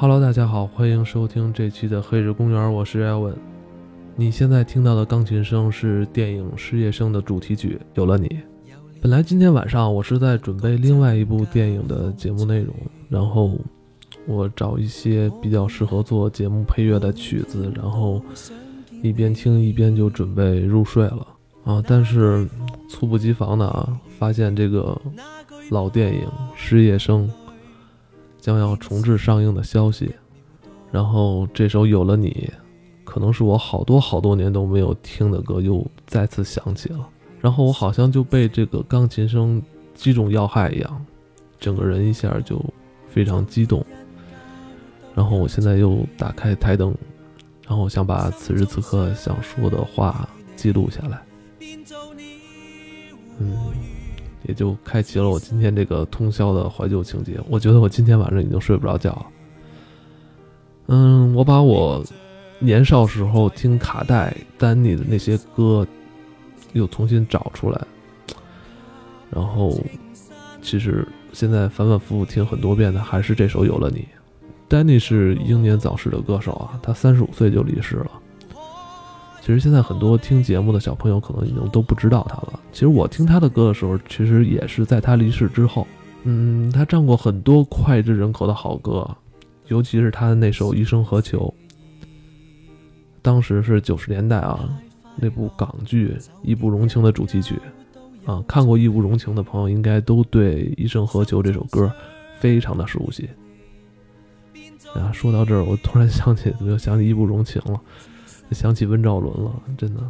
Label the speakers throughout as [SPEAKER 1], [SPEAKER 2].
[SPEAKER 1] Hello，大家好，欢迎收听这期的《黑日公园》，我是艾文。你现在听到的钢琴声是电影《失业生》的主题曲，有了你。本来今天晚上我是在准备另外一部电影的节目内容，然后我找一些比较适合做节目配乐的曲子，然后一边听一边就准备入睡了啊。但是猝不及防的啊，发现这个老电影《失业生》将要重置上映的消息，然后这首《有了你》，可能是我好多好多年都没有听的歌，又再次响起了。然后我好像就被这个钢琴声击中要害一样，整个人一下就非常激动。然后我现在又打开台灯，然后想把此时此刻想说的话记录下来。嗯，也就开启了我今天这个通宵的怀旧情节。我觉得我今天晚上已经睡不着觉。嗯，我把我年少时候听卡带丹尼的那些歌。又重新找出来，然后其实现在反反复复听很多遍的还是这首《有了你》。Danny 是英年早逝的歌手啊，他三十五岁就离世了。其实现在很多听节目的小朋友可能已经都不知道他了。其实我听他的歌的时候，其实也是在他离世之后。嗯，他唱过很多脍炙人口的好歌，尤其是他的那首《一生何求》，当时是九十年代啊。那部港剧《义不容情》的主题曲，啊，看过《义不容情》的朋友应该都对《一生何求》这首歌非常的熟悉。啊，说到这儿，我突然想起，又想起《义不容情》了，想起温兆伦了。真的，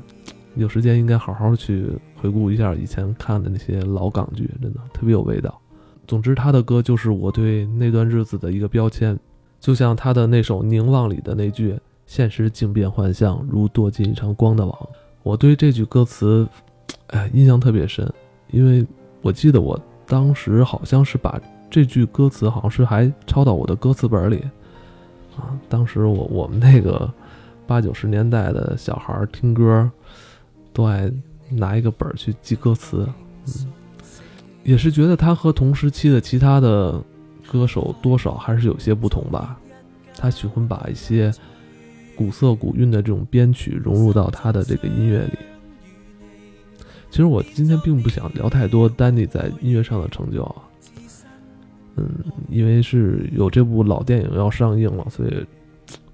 [SPEAKER 1] 有时间应该好好去回顾一下以前看的那些老港剧，真的特别有味道。总之，他的歌就是我对那段日子的一个标签，就像他的那首《凝望》里的那句。现实竟变幻象，如堕进一场光的网。我对这句歌词，哎，印象特别深，因为我记得我当时好像是把这句歌词，好像是还抄到我的歌词本里。啊，当时我我们那个八九十年代的小孩听歌，都爱拿一个本儿去记歌词。嗯，也是觉得他和同时期的其他的歌手多少还是有些不同吧。他喜欢把一些。古色古韵的这种编曲融入到他的这个音乐里。其实我今天并不想聊太多丹尼在音乐上的成就啊，嗯，因为是有这部老电影要上映了，所以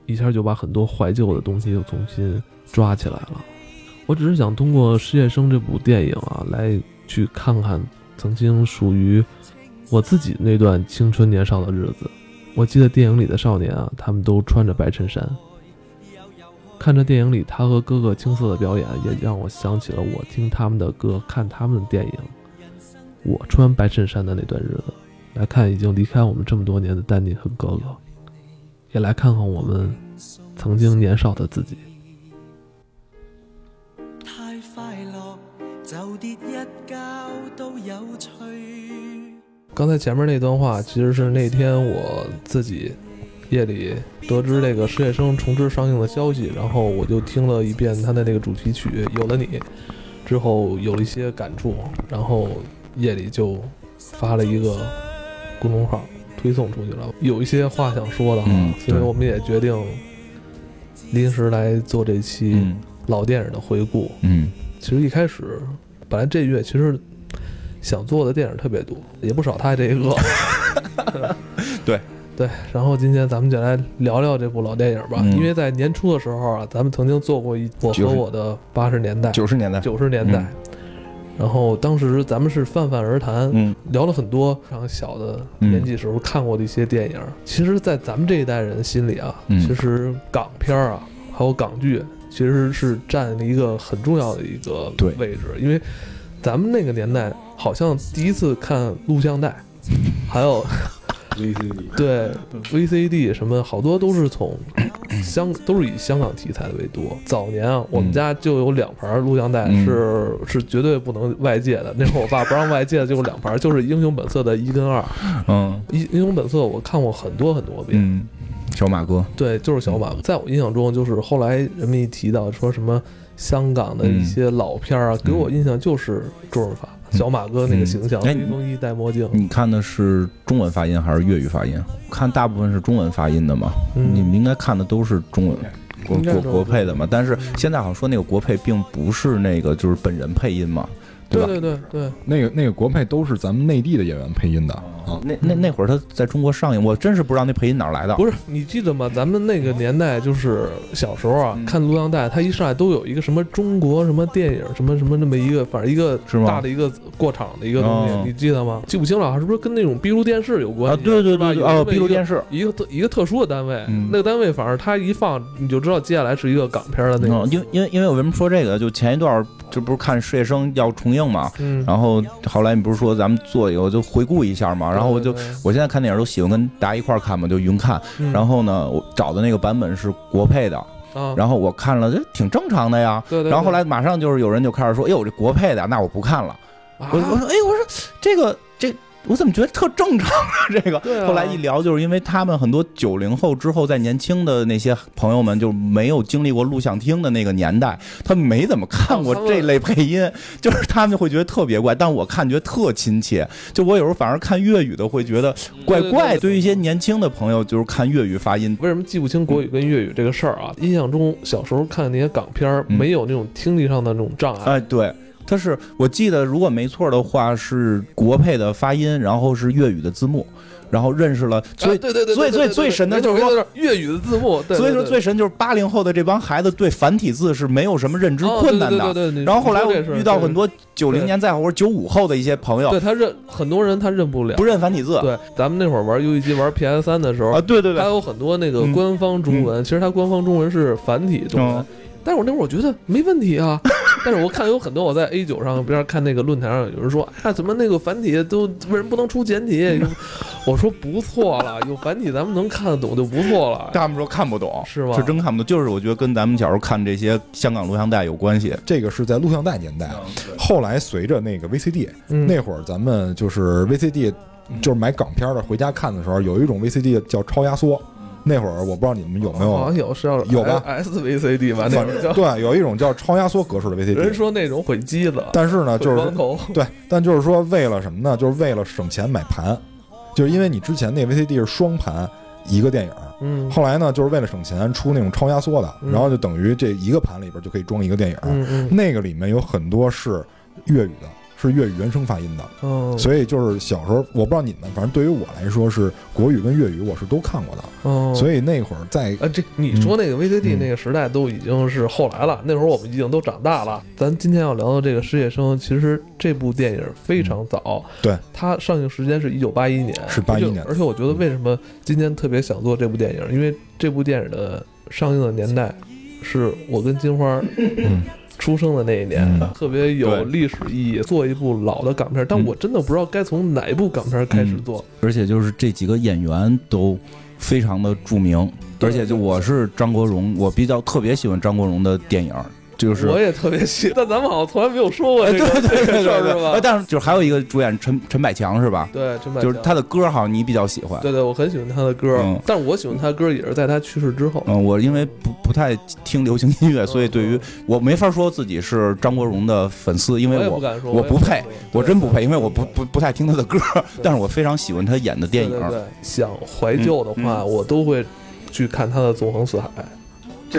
[SPEAKER 1] 一下就把很多怀旧的东西又重新抓起来了。我只是想通过《失业生》这部电影啊，来去看看曾经属于我自己那段青春年少的日子。我记得电影里的少年啊，他们都穿着白衬衫。看着电影里他和哥哥青涩的表演，也让我想起了我听他们的歌、看他们的电影。我穿白衬衫的那段日子，来看已经离开我们这么多年的丹尼和哥哥，也来看看我们曾经年少的自己。太快乐，就跌一跤都有趣。刚才前面那段话，其实是那天我自己。夜里得知这个《失业生》重置上映的消息，然后我就听了一遍他的那个主题曲《有了你》，之后有了一些感触，然后夜里就发了一个公众号推送出去了，有一些话想说的哈，所以我们也决定临时来做这期老电影的回顾。
[SPEAKER 2] 嗯，
[SPEAKER 1] 其实一开始本来这月其实想做的电影特别多，也不少，他这一个。
[SPEAKER 2] 对。
[SPEAKER 1] 对，然后今天咱们就来聊聊这部老电影吧。因为在年初的时候啊，咱们曾经做过一我和我的八十年代、
[SPEAKER 2] 九十年代、
[SPEAKER 1] 九十年代。然后当时咱们是泛泛而谈，聊了很多非常小的年纪时候看过的一些电影。其实，在咱们这一代人心里啊，其实港片啊，还有港剧，其实是占了一个很重要的一个位置。因为咱们那个年代，好像第一次看录像带，还有。
[SPEAKER 2] VCD
[SPEAKER 1] 对 VCD 什么好多都是从香都是以香港题材的为多。早年啊，我们家就有两盘录像带，是是绝对不能外借的。那会儿我爸不让外借，就是两盘，就是《英雄本色》的一跟二。
[SPEAKER 2] 嗯，《
[SPEAKER 1] 英英雄本色》我看过很多很多遍。
[SPEAKER 2] 嗯，小马哥。
[SPEAKER 1] 对，就是小马哥。在我印象中，就是后来人们一提到说什么香港的一些老片儿啊，给我印象就是周润发。小马哥那个形象，
[SPEAKER 2] 嗯哎
[SPEAKER 1] 披风衣戴墨镜，
[SPEAKER 2] 你看的是中文发音还是粤语发音？看大部分是中文发音的嘛，
[SPEAKER 1] 嗯
[SPEAKER 2] 你们应该看的都是中文。国国国配的嘛，但是现在好像说那个国配并不是那个就是本人配音嘛，对吧？
[SPEAKER 1] 对对对对，
[SPEAKER 3] 那个那个国配都是咱们内地的演员配音的啊。
[SPEAKER 2] 那那那会儿他在中国上映，我真是不知道那配音哪儿来的。
[SPEAKER 1] 不是你记得吗？咱们那个年代就是小时候啊，
[SPEAKER 2] 嗯
[SPEAKER 1] 看录像带，它一上来都有一个什么中国什么电影什么什么那么一个，反正一个
[SPEAKER 2] 是吗
[SPEAKER 1] 大的一个过场的一个东西，
[SPEAKER 2] 哦
[SPEAKER 1] 你记得吗？记不清了，是不是跟那种闭路电视有关？
[SPEAKER 2] 对对对对，哦，
[SPEAKER 1] 有这么一个
[SPEAKER 2] 闭路电视。
[SPEAKER 1] 一个特一个特殊的单位，
[SPEAKER 2] 嗯
[SPEAKER 1] 那个单位反正它一放，你就知道接下来是一个港片的那
[SPEAKER 2] 嗯，
[SPEAKER 1] 个。
[SPEAKER 2] 因为因为因为我为什么说这个？就前一段儿这不是看事业生要重映嘛，
[SPEAKER 1] 嗯，
[SPEAKER 2] 然后后来你不是说咱们做一个，我就回顾一下嘛，然后我就我现在看电影都喜欢跟大家一块儿看嘛，就云看。
[SPEAKER 1] 嗯
[SPEAKER 2] 然后呢，我找的那个版本是国配的，
[SPEAKER 1] 啊，
[SPEAKER 2] 然后我看了，这挺正常的呀。
[SPEAKER 1] 对对对，
[SPEAKER 2] 然后后来马上就是有人就开始说，哎呦，这国配的，那我不看了。
[SPEAKER 1] 啊
[SPEAKER 2] 我我说，哎，我说这个这。我怎么觉得特正常啊？这个，
[SPEAKER 1] 啊
[SPEAKER 2] 后来一聊，就是因为他们很多九零后之后，在年轻的那些朋友们就没有经历过录像厅的那个年代，他们没怎么看过这类配音，就是他们会觉得特别怪，但我看觉得特亲切。就我有时候反而看粤语的会觉得怪怪，
[SPEAKER 1] 对
[SPEAKER 2] 对于一些年轻的朋友，就是看粤语发音，
[SPEAKER 1] 为什么记不清国语跟粤语这个事儿啊？印象中小时候看那些港片没有那种听力上的那种障碍。
[SPEAKER 2] 哎，对，它是我记得如果没错的话是国配的发音，然后是粤语的字幕，然后认识了，所以
[SPEAKER 1] 啊对对对，
[SPEAKER 2] 所以最最神的就是说
[SPEAKER 1] 粤语的字幕，对
[SPEAKER 2] 所以说最神就是八零后的这帮孩子对繁体字是没有什么认知
[SPEAKER 1] 哦
[SPEAKER 2] 困难的。然后后来我
[SPEAKER 1] 你说这是
[SPEAKER 2] 遇到很多九零年再后或者九五后的一些朋友
[SPEAKER 1] 对他认很多人他认不了
[SPEAKER 2] 不。认繁体字
[SPEAKER 1] 对，咱们那会儿玩游戏机玩 PS 三的时候
[SPEAKER 2] 啊，，对对对，
[SPEAKER 1] 它有很多那个
[SPEAKER 2] 嗯
[SPEAKER 1] 官方中文，其实它官方中文是繁体中文
[SPEAKER 2] 嗯。
[SPEAKER 1] 但是我那会儿我觉得没问题啊，但是我看有很多我在 A 九上边看那个论坛上有人说，哎，怎么那个繁体都为什么不能出简体？我说不错了，有繁体咱们能看得懂就不错了。
[SPEAKER 2] 他们说看不懂，
[SPEAKER 1] 是吗
[SPEAKER 2] 是真看不懂，就是我觉得跟咱们小时候看这些香港录像带有关系。
[SPEAKER 3] 这个是在录像带年代，后来随着那个 VCD，
[SPEAKER 1] 嗯
[SPEAKER 3] 那会儿咱们就是 VCD，就是买港片的回家看的时候，有一种 VCD 叫超压缩。那会儿我不知道你们有没有
[SPEAKER 1] 好像
[SPEAKER 3] 有，
[SPEAKER 1] 有是要
[SPEAKER 3] 有吧
[SPEAKER 1] SVCD 吧？那
[SPEAKER 3] 反
[SPEAKER 1] 种叫
[SPEAKER 3] 正对，有一种叫超压缩格式的 VCD。
[SPEAKER 1] 人说那种毁机子，
[SPEAKER 3] 但是呢，就是。对，但就是说为了什么呢？就是为了省钱买盘，就是因为你之前那 VCD 是双盘一个电影，
[SPEAKER 1] 嗯
[SPEAKER 3] 后来呢，就是为了省钱出那种超压缩的，
[SPEAKER 1] 嗯
[SPEAKER 3] 然后就等于这一个盘里边就可以装一个电影。
[SPEAKER 1] 嗯嗯
[SPEAKER 3] 那个里面有很多是粤语的，是粤语原声发音的，
[SPEAKER 1] 嗯，
[SPEAKER 3] 所以就是小时候我不知道你们，反正对于我来说是国语跟粤语我是都看过的，
[SPEAKER 1] 嗯，
[SPEAKER 3] 所以那会儿在
[SPEAKER 1] 啊，这你说那个 VCD
[SPEAKER 3] 嗯。
[SPEAKER 1] 那个时代都已经是后来了，那会儿我们已经都长大了。咱今天要聊的这个《失业生》，其实这部电影非常早，
[SPEAKER 3] 对，
[SPEAKER 1] 它上映时间是一九八一年，
[SPEAKER 3] 是
[SPEAKER 1] 八一
[SPEAKER 3] 年
[SPEAKER 1] 而且我觉得为什么今天特别想做这部电影，因为这部电影的上映的年代是我跟金花
[SPEAKER 3] 嗯
[SPEAKER 1] 出生的那一年，
[SPEAKER 3] 嗯。
[SPEAKER 1] 特别有历史意义，做一部老的港片，但
[SPEAKER 2] 嗯。
[SPEAKER 1] 我真的不知道该从哪一部港片开始做。
[SPEAKER 2] 而且就是这几个演员都非常的著名，而且就我是张国荣，我比较特别喜欢张国荣的电影，就是
[SPEAKER 1] 我也特别喜，但咱们好像从来没有说过
[SPEAKER 2] 哎
[SPEAKER 1] 这个这个事儿，是
[SPEAKER 2] 哎
[SPEAKER 1] 吧？
[SPEAKER 2] 但是就是还有一个主演陈陈百强是吧？
[SPEAKER 1] 对，陈百强
[SPEAKER 2] 就是他的歌好像你比较喜欢。
[SPEAKER 1] 对对，我很喜欢他的歌，
[SPEAKER 2] 嗯
[SPEAKER 1] 但是我喜欢他的歌也是在他去世之后。
[SPEAKER 2] 嗯，我因为不不太听流行音乐，所以对于我没法说自己是张国荣的粉丝，因为我
[SPEAKER 1] 我不
[SPEAKER 2] 配我真不配，因为我。不不不太听他的歌，但是我非常喜欢他演的电影
[SPEAKER 1] 对。对对，想怀旧的话，
[SPEAKER 2] 嗯
[SPEAKER 1] 我都会去看他的《纵横四海》。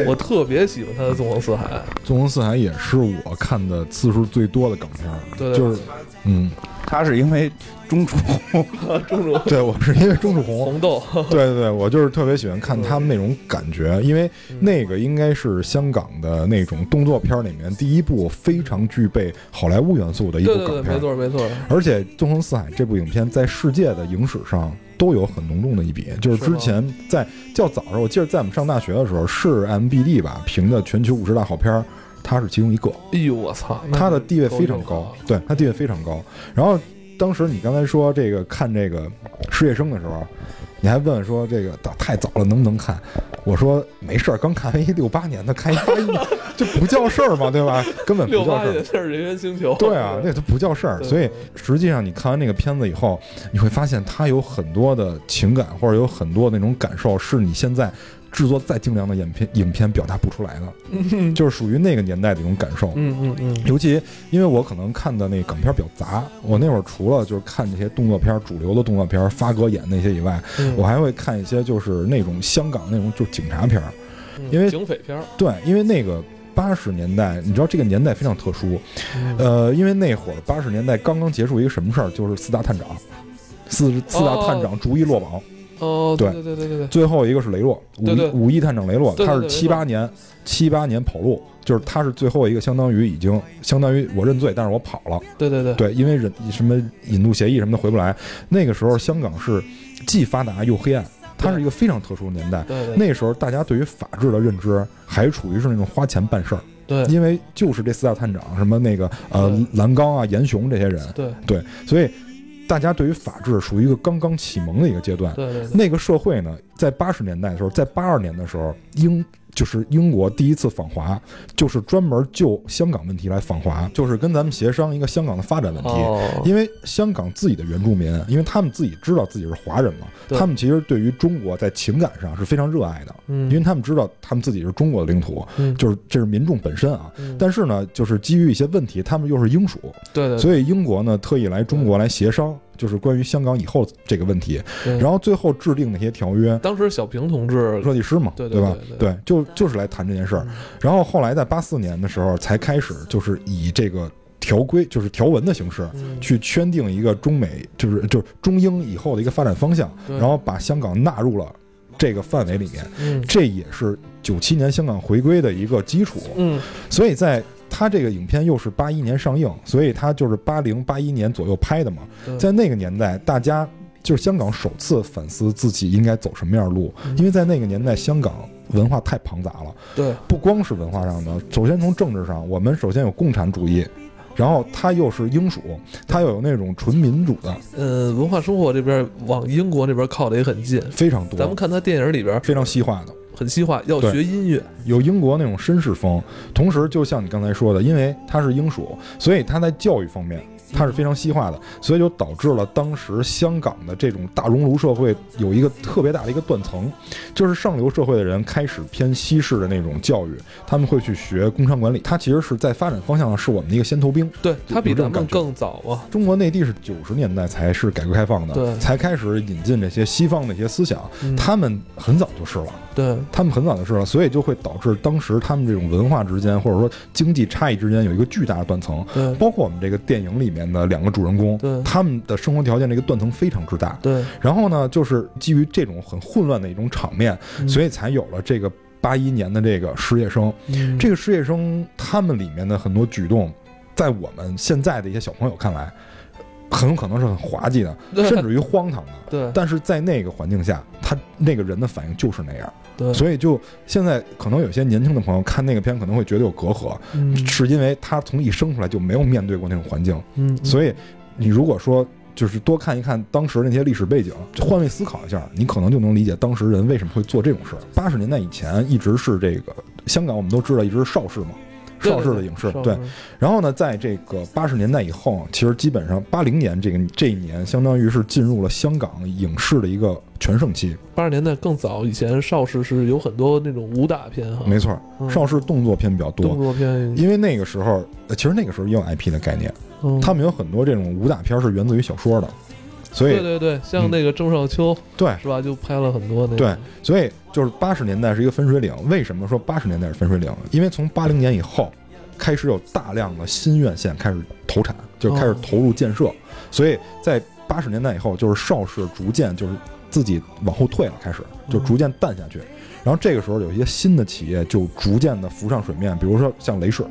[SPEAKER 1] 我特别喜欢他的《纵横四海》，《
[SPEAKER 3] 纵横四海》也是我看的次数最多的港片
[SPEAKER 1] 对。
[SPEAKER 3] 就是嗯，
[SPEAKER 2] 他是因为钟楚红，
[SPEAKER 1] 钟楚
[SPEAKER 3] 对我是因为钟楚红，
[SPEAKER 1] 红豆，
[SPEAKER 3] 对对对，我就是特别喜欢看他们那种感觉，因为那个应该是香港的那种动作片儿里面第一部非常具备好莱坞元素的一部
[SPEAKER 1] 对对对，
[SPEAKER 3] 港片。儿。
[SPEAKER 1] 没错没错，
[SPEAKER 3] 而且《纵横四海》这部影片在世界的影史上都有很浓重的一笔，就是之前在较早的时候，我记得在我们上大学的时候，是 MBD 吧评的全球五十大好片儿，它是其中一个，
[SPEAKER 1] 哎呦我操，
[SPEAKER 3] 他的地位非常高，对，他地位非常高。然后当时你刚才说这个看这个失业生的时候，你还问说这个太早了能不能看？我说没事儿，刚看完一六八年的，看一八一这不叫事儿嘛，对吧？根本不
[SPEAKER 1] 六
[SPEAKER 3] 叫事儿。
[SPEAKER 1] 是人猿星球，
[SPEAKER 3] 对啊，那都不叫事儿。所以实际上，你看完那个片子以后，你会发现他有很多的情感，或者有很多那种感受，是你现在制作再精良的影片影片表达不出来的，
[SPEAKER 1] 嗯
[SPEAKER 3] 就是属于那个年代的一种感受。
[SPEAKER 1] 嗯嗯嗯，
[SPEAKER 3] 尤其因为我可能看的那港片比较杂，我那会儿除了就是看这些动作片，主流的动作片，发哥演那些以外，
[SPEAKER 1] 嗯。
[SPEAKER 3] 我还会看一些就是那种香港那种就是警察片儿。因为
[SPEAKER 1] 警匪片儿，
[SPEAKER 3] 对，因为那个八十年代，你知道这个年代非常特殊，
[SPEAKER 1] 嗯。
[SPEAKER 3] 呃，因为那会儿八十年代刚刚结束一个什么事儿，就是四大探长，四四大探长逐一落网，
[SPEAKER 1] 哦，
[SPEAKER 3] 对
[SPEAKER 1] 对对对对对，
[SPEAKER 3] 最后一个是雷洛，五五一探长雷洛，他是七八年七八年跑路，就是他是最后一个，相当于已经相当于我认罪，但是我跑了，
[SPEAKER 1] 对对对。
[SPEAKER 3] 对，因为人什么引渡协议什么的回不来，那个时候香港是既发达又黑暗，它是一个非常特殊的年代。
[SPEAKER 1] 对对，
[SPEAKER 3] 那时候大家对于法治的认知还处于是那种花钱办事儿，
[SPEAKER 1] 对。
[SPEAKER 3] 因为就是这四大探长什么那个呃蓝刚啊、严雄这些人，
[SPEAKER 1] 对。
[SPEAKER 3] 对，所以大家对于法治属于一个刚刚启蒙的一个阶段。
[SPEAKER 1] 对对对，
[SPEAKER 3] 那个社会呢，在八十年代的时候，在八二年的时候，英就是英国第一次访华，就是专门就香港问题来访华，就是跟咱们协商一个香港的发展问题。
[SPEAKER 1] 哦，
[SPEAKER 3] 因为香港自己的原住民，因为他们自己知道自己是华人嘛，他们其实对于中国在情感上是非常热爱的，
[SPEAKER 1] 嗯，
[SPEAKER 3] 因为他们知道他们自己是中国的领土，
[SPEAKER 1] 嗯。
[SPEAKER 3] 就是这是民众本身啊。
[SPEAKER 1] 嗯。
[SPEAKER 3] 但是呢，就是基于一些问题，他们又是英属，
[SPEAKER 1] 对对，
[SPEAKER 3] 所以英国呢特意来中国来协商，就是关于香港以后这个问题，然后最后制定那些条约。
[SPEAKER 1] 当时小平同志
[SPEAKER 3] 设计师嘛，
[SPEAKER 1] 对对
[SPEAKER 3] 吧？
[SPEAKER 1] 对
[SPEAKER 3] 对，就就是来谈这件事儿。
[SPEAKER 1] 嗯
[SPEAKER 3] 然后后来在八四年的时候，才开始就是以这个条规，就是条文的形式，
[SPEAKER 1] 嗯
[SPEAKER 3] 去圈定一个中美，就是就是中英以后的一个发展方向，然后把香港纳入了这个范围里面。
[SPEAKER 1] 嗯
[SPEAKER 3] 这也是九七年香港回归的一个基础。
[SPEAKER 1] 嗯
[SPEAKER 3] 所以在它这个影片又是八一年上映，所以他就是八零八一年左右拍的嘛。在那个年代，大家就是香港首次反思自己应该走什么样的路，
[SPEAKER 1] 嗯
[SPEAKER 3] 因为在那个年代，香港文化太庞杂了，
[SPEAKER 1] 对
[SPEAKER 3] 不光是文化上的，首先从政治上，我们首先有共产主义。然后它又是英属，它又有那种纯民主的，
[SPEAKER 1] 呃，文化生活这边往英国那边靠的也很近。
[SPEAKER 3] 非常多，
[SPEAKER 1] 咱们看他电影里边
[SPEAKER 3] 非常西化的。
[SPEAKER 1] 很西化，要学音乐，
[SPEAKER 3] 有英国那种绅士风，同时就像你刚才说的，因为它是英属，所以它在教育方面它是非常西化的，所以就导致了当时香港的这种大熔炉社会有一个特别大的一个断层，就是上流社会的人开始偏西式的那种教育，他们会去学工商管理，它其实是在发展方向上是我们的一个先头兵。
[SPEAKER 1] 对他比咱们更早啊。
[SPEAKER 3] 中国内地是九十年代才是改革开放的，
[SPEAKER 1] 对
[SPEAKER 3] 才开始引进这些西方的一些思想，
[SPEAKER 1] 嗯
[SPEAKER 3] 他们很早就是了。
[SPEAKER 1] 对
[SPEAKER 3] 他们很早就是了，所以就会导致当时他们这种文化之间，或者说经济差异之间有一个巨大的断层。
[SPEAKER 1] 对
[SPEAKER 3] 包括我们这个电影里面的两个主人公
[SPEAKER 1] 对，
[SPEAKER 3] 他们的生活条件这个断层非常之大。
[SPEAKER 1] 对，
[SPEAKER 3] 然后呢，就是基于这种很混乱的一种场面，
[SPEAKER 1] 嗯
[SPEAKER 3] 所以才有了这个八一年的这个失业生。
[SPEAKER 1] 嗯
[SPEAKER 3] 这个失业生他们里面的很多举动，在我们现在的一些小朋友看来，很有可能是很滑稽的，
[SPEAKER 1] 对
[SPEAKER 3] 甚至于荒唐的。
[SPEAKER 1] 对
[SPEAKER 3] 但是在那个环境下，他那个人的反应就是那样。
[SPEAKER 1] 对，
[SPEAKER 3] 所以就现在可能有些年轻的朋友看那个片可能会觉得有隔阂，
[SPEAKER 1] 嗯
[SPEAKER 3] 是因为他从一生出来就没有面对过那种环境，
[SPEAKER 1] 嗯，
[SPEAKER 3] 所以你如果说就是多看一看当时那些历史背景，换位思考一下，你可能就能理解当时人为什么会做这种事。八十年代以前一直是这个香港，我们都知道一直是邵氏嘛。
[SPEAKER 1] 对
[SPEAKER 3] 邵氏的影视对，然后呢，在这个八十年代以后，其实基本上八零年这个这一年，相当于是进入了香港影视的一个全盛期。
[SPEAKER 1] 八十年代更早，以前邵氏是有很多那种武打片哈，
[SPEAKER 3] 没错，
[SPEAKER 1] 嗯。
[SPEAKER 3] 邵氏动作片比较多，
[SPEAKER 1] 动作片，
[SPEAKER 3] 因为那个时候，呃其实那个时候也有 IP 的概念，
[SPEAKER 1] 嗯。
[SPEAKER 3] 他们有很多这种武打片是源自于小说的，所以
[SPEAKER 1] 对对对，像那个郑少秋
[SPEAKER 3] 对。
[SPEAKER 1] 是吧，就拍了很多那
[SPEAKER 3] 对，所以就是八十年代是一个分水岭。为什么说八十年代是分水岭？因为从八零年以后，开始有大量的新院线开始投产，就开始
[SPEAKER 1] 哦。
[SPEAKER 3] 投入建设，所以在八十年代以后，就是邵氏逐渐就是自己往后退了，开始就逐渐淡下去。然后这个时候有一些新的企业就逐渐的浮上水面，比如说像雷士，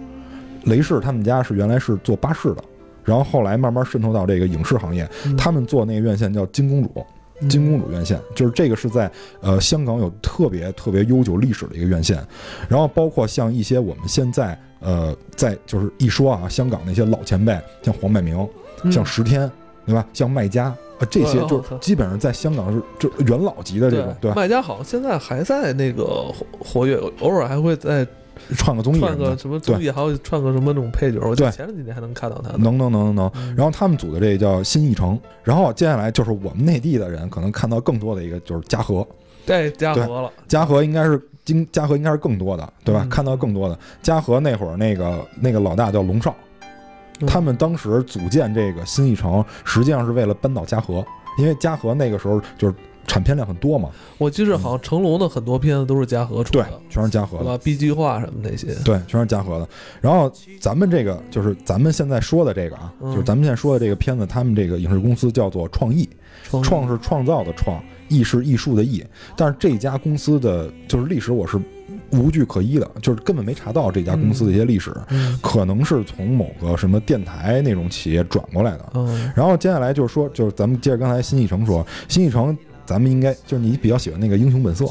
[SPEAKER 3] 雷士他们家是原来是做巴士的，然后后来慢慢渗透到这个影视行业，
[SPEAKER 1] 嗯
[SPEAKER 3] 他们做那个院线叫金公主。金公主院线，就是这个是在呃香港有特别特别悠久历史的一个院线，然后包括像一些我们现在呃在就是一说啊，香港那些老前辈，像黄百鸣，
[SPEAKER 1] 嗯
[SPEAKER 3] 像石天，对吧？像麦家，啊这些就基本上在香港是就元老级的这种，对吧？
[SPEAKER 1] 卖家好像现在还在那个活活跃，偶尔还会在
[SPEAKER 3] 串个综艺
[SPEAKER 1] 串个什么综艺，还有串个什么那种配角，我前两几年还能看到他。
[SPEAKER 3] 能能能能能。
[SPEAKER 1] 嗯。
[SPEAKER 3] 然后他们组的这个叫新艺城，然后接下来就是我们内地的人可能看到更多的一个就是嘉禾，
[SPEAKER 1] 对嘉禾了，
[SPEAKER 3] 嘉禾应该是今嘉禾应该是更多的，对吧？
[SPEAKER 1] 嗯。
[SPEAKER 3] 看到更多的。嘉禾那会儿那个那个老大叫龙少，
[SPEAKER 1] 嗯。
[SPEAKER 3] 他们当时组建这个新艺城，实际上是为了扳倒嘉禾，因为嘉禾那个时候就是产片量很多嘛，
[SPEAKER 1] 我记着好像成龙的很多片子都是嘉禾出
[SPEAKER 3] 对
[SPEAKER 1] 的，，
[SPEAKER 3] 全是嘉禾的。
[SPEAKER 1] 对吧？B 计划什么那些，
[SPEAKER 3] 对，全是嘉禾的。然后咱们这个就是咱们现在说的这个啊，
[SPEAKER 1] 嗯
[SPEAKER 3] 就是咱们现在说的这个片子，他们这个影视公司叫做创意，
[SPEAKER 1] 创
[SPEAKER 3] 创是创造的创，艺是艺术的艺。但是这家公司的就是历史我是无据可依的，就是根本没查到这家公司的一些历史，
[SPEAKER 1] 嗯
[SPEAKER 3] 可能是从某个什么电台那种企业转过来的。
[SPEAKER 1] 嗯
[SPEAKER 3] 然后接下来就是说，就是咱们接着刚才新艺城说，新艺城咱们应该就是你比较喜欢那个《英雄本色》，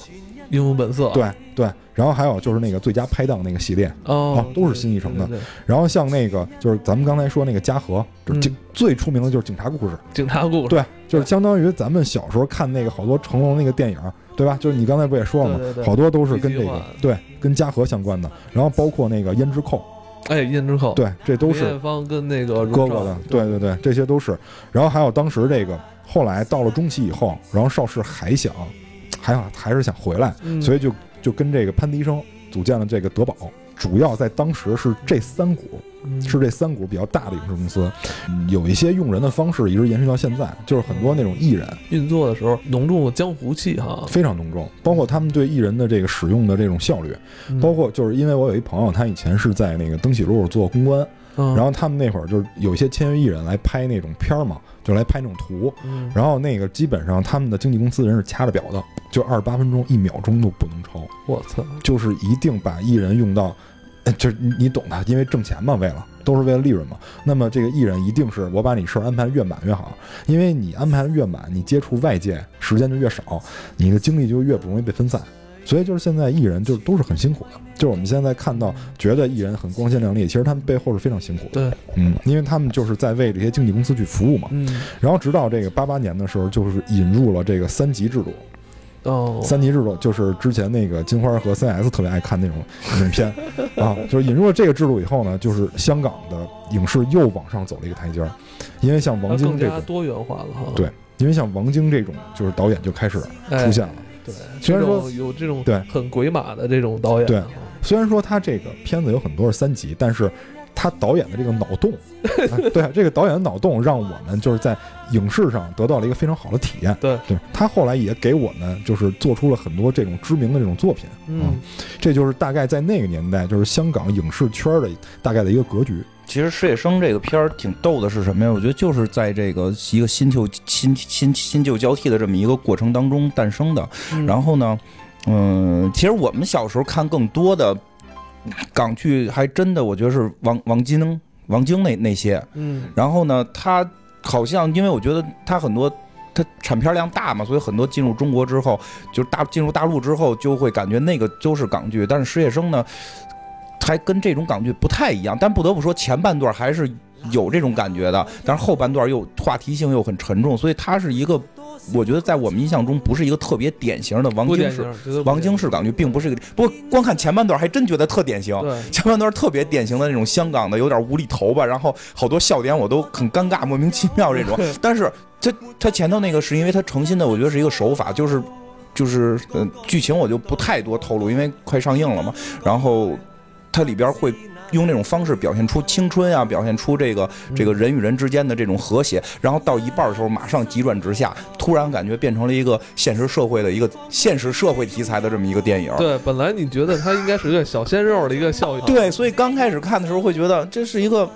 [SPEAKER 1] 英雄本色，
[SPEAKER 3] 对对。然后还有就是那个最佳拍档那个系列，
[SPEAKER 1] 哦
[SPEAKER 3] 哦，都是新艺城的。
[SPEAKER 1] 对对对。
[SPEAKER 3] 然后像那个就是咱们刚才说那个嘉禾，就是警
[SPEAKER 1] 嗯。
[SPEAKER 3] 最出名的就是警察故事，
[SPEAKER 1] 警察故事，
[SPEAKER 3] 对，就是相当于咱们小时候看那个好多成龙那个电影，对吧？就是你刚才不也说了吗？好多都是跟这个对跟嘉禾相关的，然后包括那个胭脂扣，
[SPEAKER 1] 哎，胭脂扣，，
[SPEAKER 3] 对，这都是
[SPEAKER 1] 梅艳芳跟那个
[SPEAKER 3] 哥哥的，对对对，这些都是。然后还有当时这个后来到了中期以后，然后邵氏还想，还想还是想回来，
[SPEAKER 1] 嗯
[SPEAKER 3] 所以就就跟这个潘迪生组建了这个德宝。主要在当时是这三股，
[SPEAKER 1] 嗯。
[SPEAKER 3] 是这三股比较大的影视公司，嗯有一些用人的方式一直延续到现在，就是很多那种艺人。
[SPEAKER 1] 运作的时候浓重的江湖气哈，
[SPEAKER 3] 非常浓重，包括他们对艺人的这个使用的这种效率，
[SPEAKER 1] 嗯。
[SPEAKER 3] 包括就是因为我有一朋友，他以前是在那个登喜路做公关，
[SPEAKER 1] 嗯。
[SPEAKER 3] 然后他们那会儿就是有一些签约艺人来拍那种片儿嘛，就来拍那种图，
[SPEAKER 1] 嗯。
[SPEAKER 3] 然后那个基本上他们的经纪公司人是掐着表的，就二十八分钟一秒钟都不能超，
[SPEAKER 1] 我操，
[SPEAKER 3] 就是一定把艺人用到，呃就是你你懂的，因为挣钱嘛，为了都是为了利润嘛。那么这个艺人一定是我把你事儿安排得越满越好，因为你安排的越满，你接触外界时间就越少，你的精力就越不容易被分散。所以就是现在艺人就是都是很辛苦的，就是我们现在看到觉得艺人很光鲜亮丽，其实他们背后是非常辛苦的。
[SPEAKER 1] 对，
[SPEAKER 3] 嗯，因为他们就是在为这些经纪公司去服务嘛。
[SPEAKER 1] 嗯
[SPEAKER 3] 然后直到这个八八年的时候，就是引入了这个三级制度。
[SPEAKER 1] 哦，
[SPEAKER 3] 三级制度就是之前那个金花和 CS 特别爱看那种影片 啊，就是引入了这个制度以后呢，就是香港的影视又往上走了一个台阶儿，因为像王晶这种，
[SPEAKER 1] 加多元化了哈，
[SPEAKER 3] 对因为像王晶这种就是导演就开始
[SPEAKER 1] 哎
[SPEAKER 3] 出现了。
[SPEAKER 1] 对，
[SPEAKER 3] 虽然说
[SPEAKER 1] 有这种
[SPEAKER 3] 对
[SPEAKER 1] 很鬼马的这种导演，
[SPEAKER 3] 对虽然说他这个片子有很多是三级，但是他导演的这个脑洞，啊对啊 这个导演的脑洞让我们就是在影视上得到了一个非常好的体验。
[SPEAKER 1] 对
[SPEAKER 3] 对他后来也给我们就是做出了很多这种知名的这种作品。
[SPEAKER 1] 嗯，
[SPEAKER 3] 这就是大概在那个年代，就是香港影视圈的大概的一个格局。
[SPEAKER 2] 其实《事业生》这个片儿挺逗的，是什么呀？我觉得就是在这个一个新旧新新新旧交替的这么一个过程当中诞生的。
[SPEAKER 1] 嗯
[SPEAKER 2] 然后呢，嗯，其实我们小时候看更多的港剧，还真的我觉得是王王晶、王晶那那些。
[SPEAKER 1] 嗯
[SPEAKER 2] 然后呢，他好像因为我觉得他很多。他产片量大嘛，所以很多进入中国之后，就是大进入大陆之后，就会感觉那个都是港剧。但是《失业生》呢，还跟这种港剧不太一样。但不得不说，前半段还是有这种感觉的，但是后半段又话题性又很沉重，所以它是一个，我觉得在我们印象中不是一个特别典型的王晶式王晶式港剧，并不是一个。不过光看前半段还真觉得特典型前半段特别典型的那种香港的有点无厘头吧，然后好多笑点我都很尴尬、莫名其妙这种。但是他他前头那个是因为他诚心的，我觉得是一个手法，就是就是呃剧情我就不太多透露，因为快上映了嘛。然后它里边会。用那种方式表现出青春啊，表现出这个这个人与人之间的这种和谐，然后到一半的时候马上急转直下，突然感觉变成了一个现实社会的一个现实社会题材的这么一个电影。
[SPEAKER 1] 对，本来你觉得它应该是一个小鲜肉的一个效应，
[SPEAKER 2] 对，所以刚开始看的时候会觉得这是一个。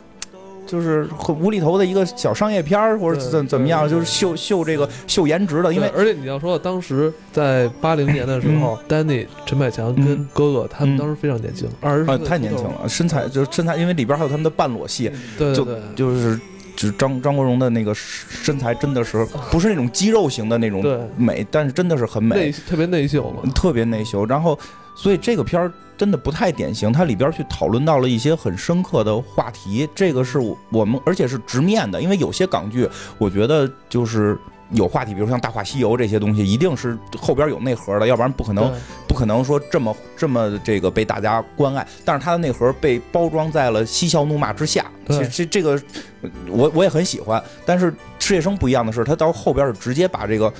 [SPEAKER 2] 就是很无厘头的一个小商业片儿，或者怎怎么样，就是秀秀这个秀颜值的，因为
[SPEAKER 1] 而且你要说当时在八零年的时候，丹尼、陈百强跟
[SPEAKER 2] 嗯。
[SPEAKER 1] 哥哥他们
[SPEAKER 2] 嗯。
[SPEAKER 1] 当时非常年轻，二十
[SPEAKER 2] 啊太年轻，了，身材就是身材，因为里边还有他们的半裸戏，就
[SPEAKER 1] 对对对，
[SPEAKER 2] 就是就是张张国荣的那个身材真的是不是那种肌肉型的那种美，但是真的是很美。
[SPEAKER 1] 内，特别内秀嘛，
[SPEAKER 2] 特别内秀。然后，所以这个片儿真的不太典型，它里边去讨论到了一些很深刻的话题，这个是我我们而且是直面的，因为有些港剧，我觉得就是有话题，比如像《大话西游》这些东西，一定是后边有内核的，要不然不可能不可能说这么这么这个被大家关爱。但是它的内核被包装在了嬉笑怒骂之下，其实这这个呃我我也很喜欢。但是赤夜生不一样的是，他到后边是直接把这个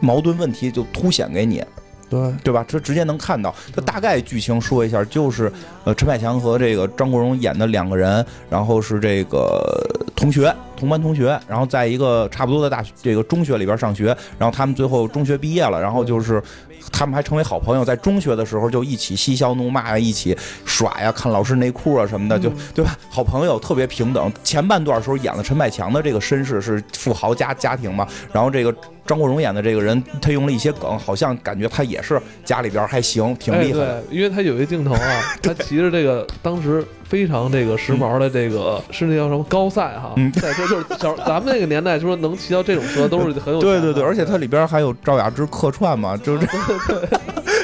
[SPEAKER 2] 矛盾问题就凸显给你。
[SPEAKER 1] 对
[SPEAKER 2] 对吧？这直接能看到。他大概剧情说一下，就是呃，陈百强和这个张国荣演的两个人，然后是这个同学，同班同学，然后在一个差不多的大学这个中学里边上学，然后他们最后中学毕业了，然后就是。他们还成为好朋友，在中学的时候就一起嬉笑怒骂呀，一起耍呀，看老师内裤啊什么的，就
[SPEAKER 1] 嗯
[SPEAKER 2] 对吧？好朋友特别平等。前半段时候演了陈百强的这个身世是富豪家家庭嘛，然后这个张国荣演的这个人，他用了一些梗，好像感觉他也是家里边还行，挺厉害的。
[SPEAKER 1] 哎对，因为他有一镜头啊，他骑着这个当时非常这个时髦的这个是那叫什么高赛哈，
[SPEAKER 2] 嗯
[SPEAKER 1] 赛车就是小咱们那个年代就说能骑到这种车都是很有
[SPEAKER 2] 对对对，而且它里边还有赵雅芝客串嘛，就是这。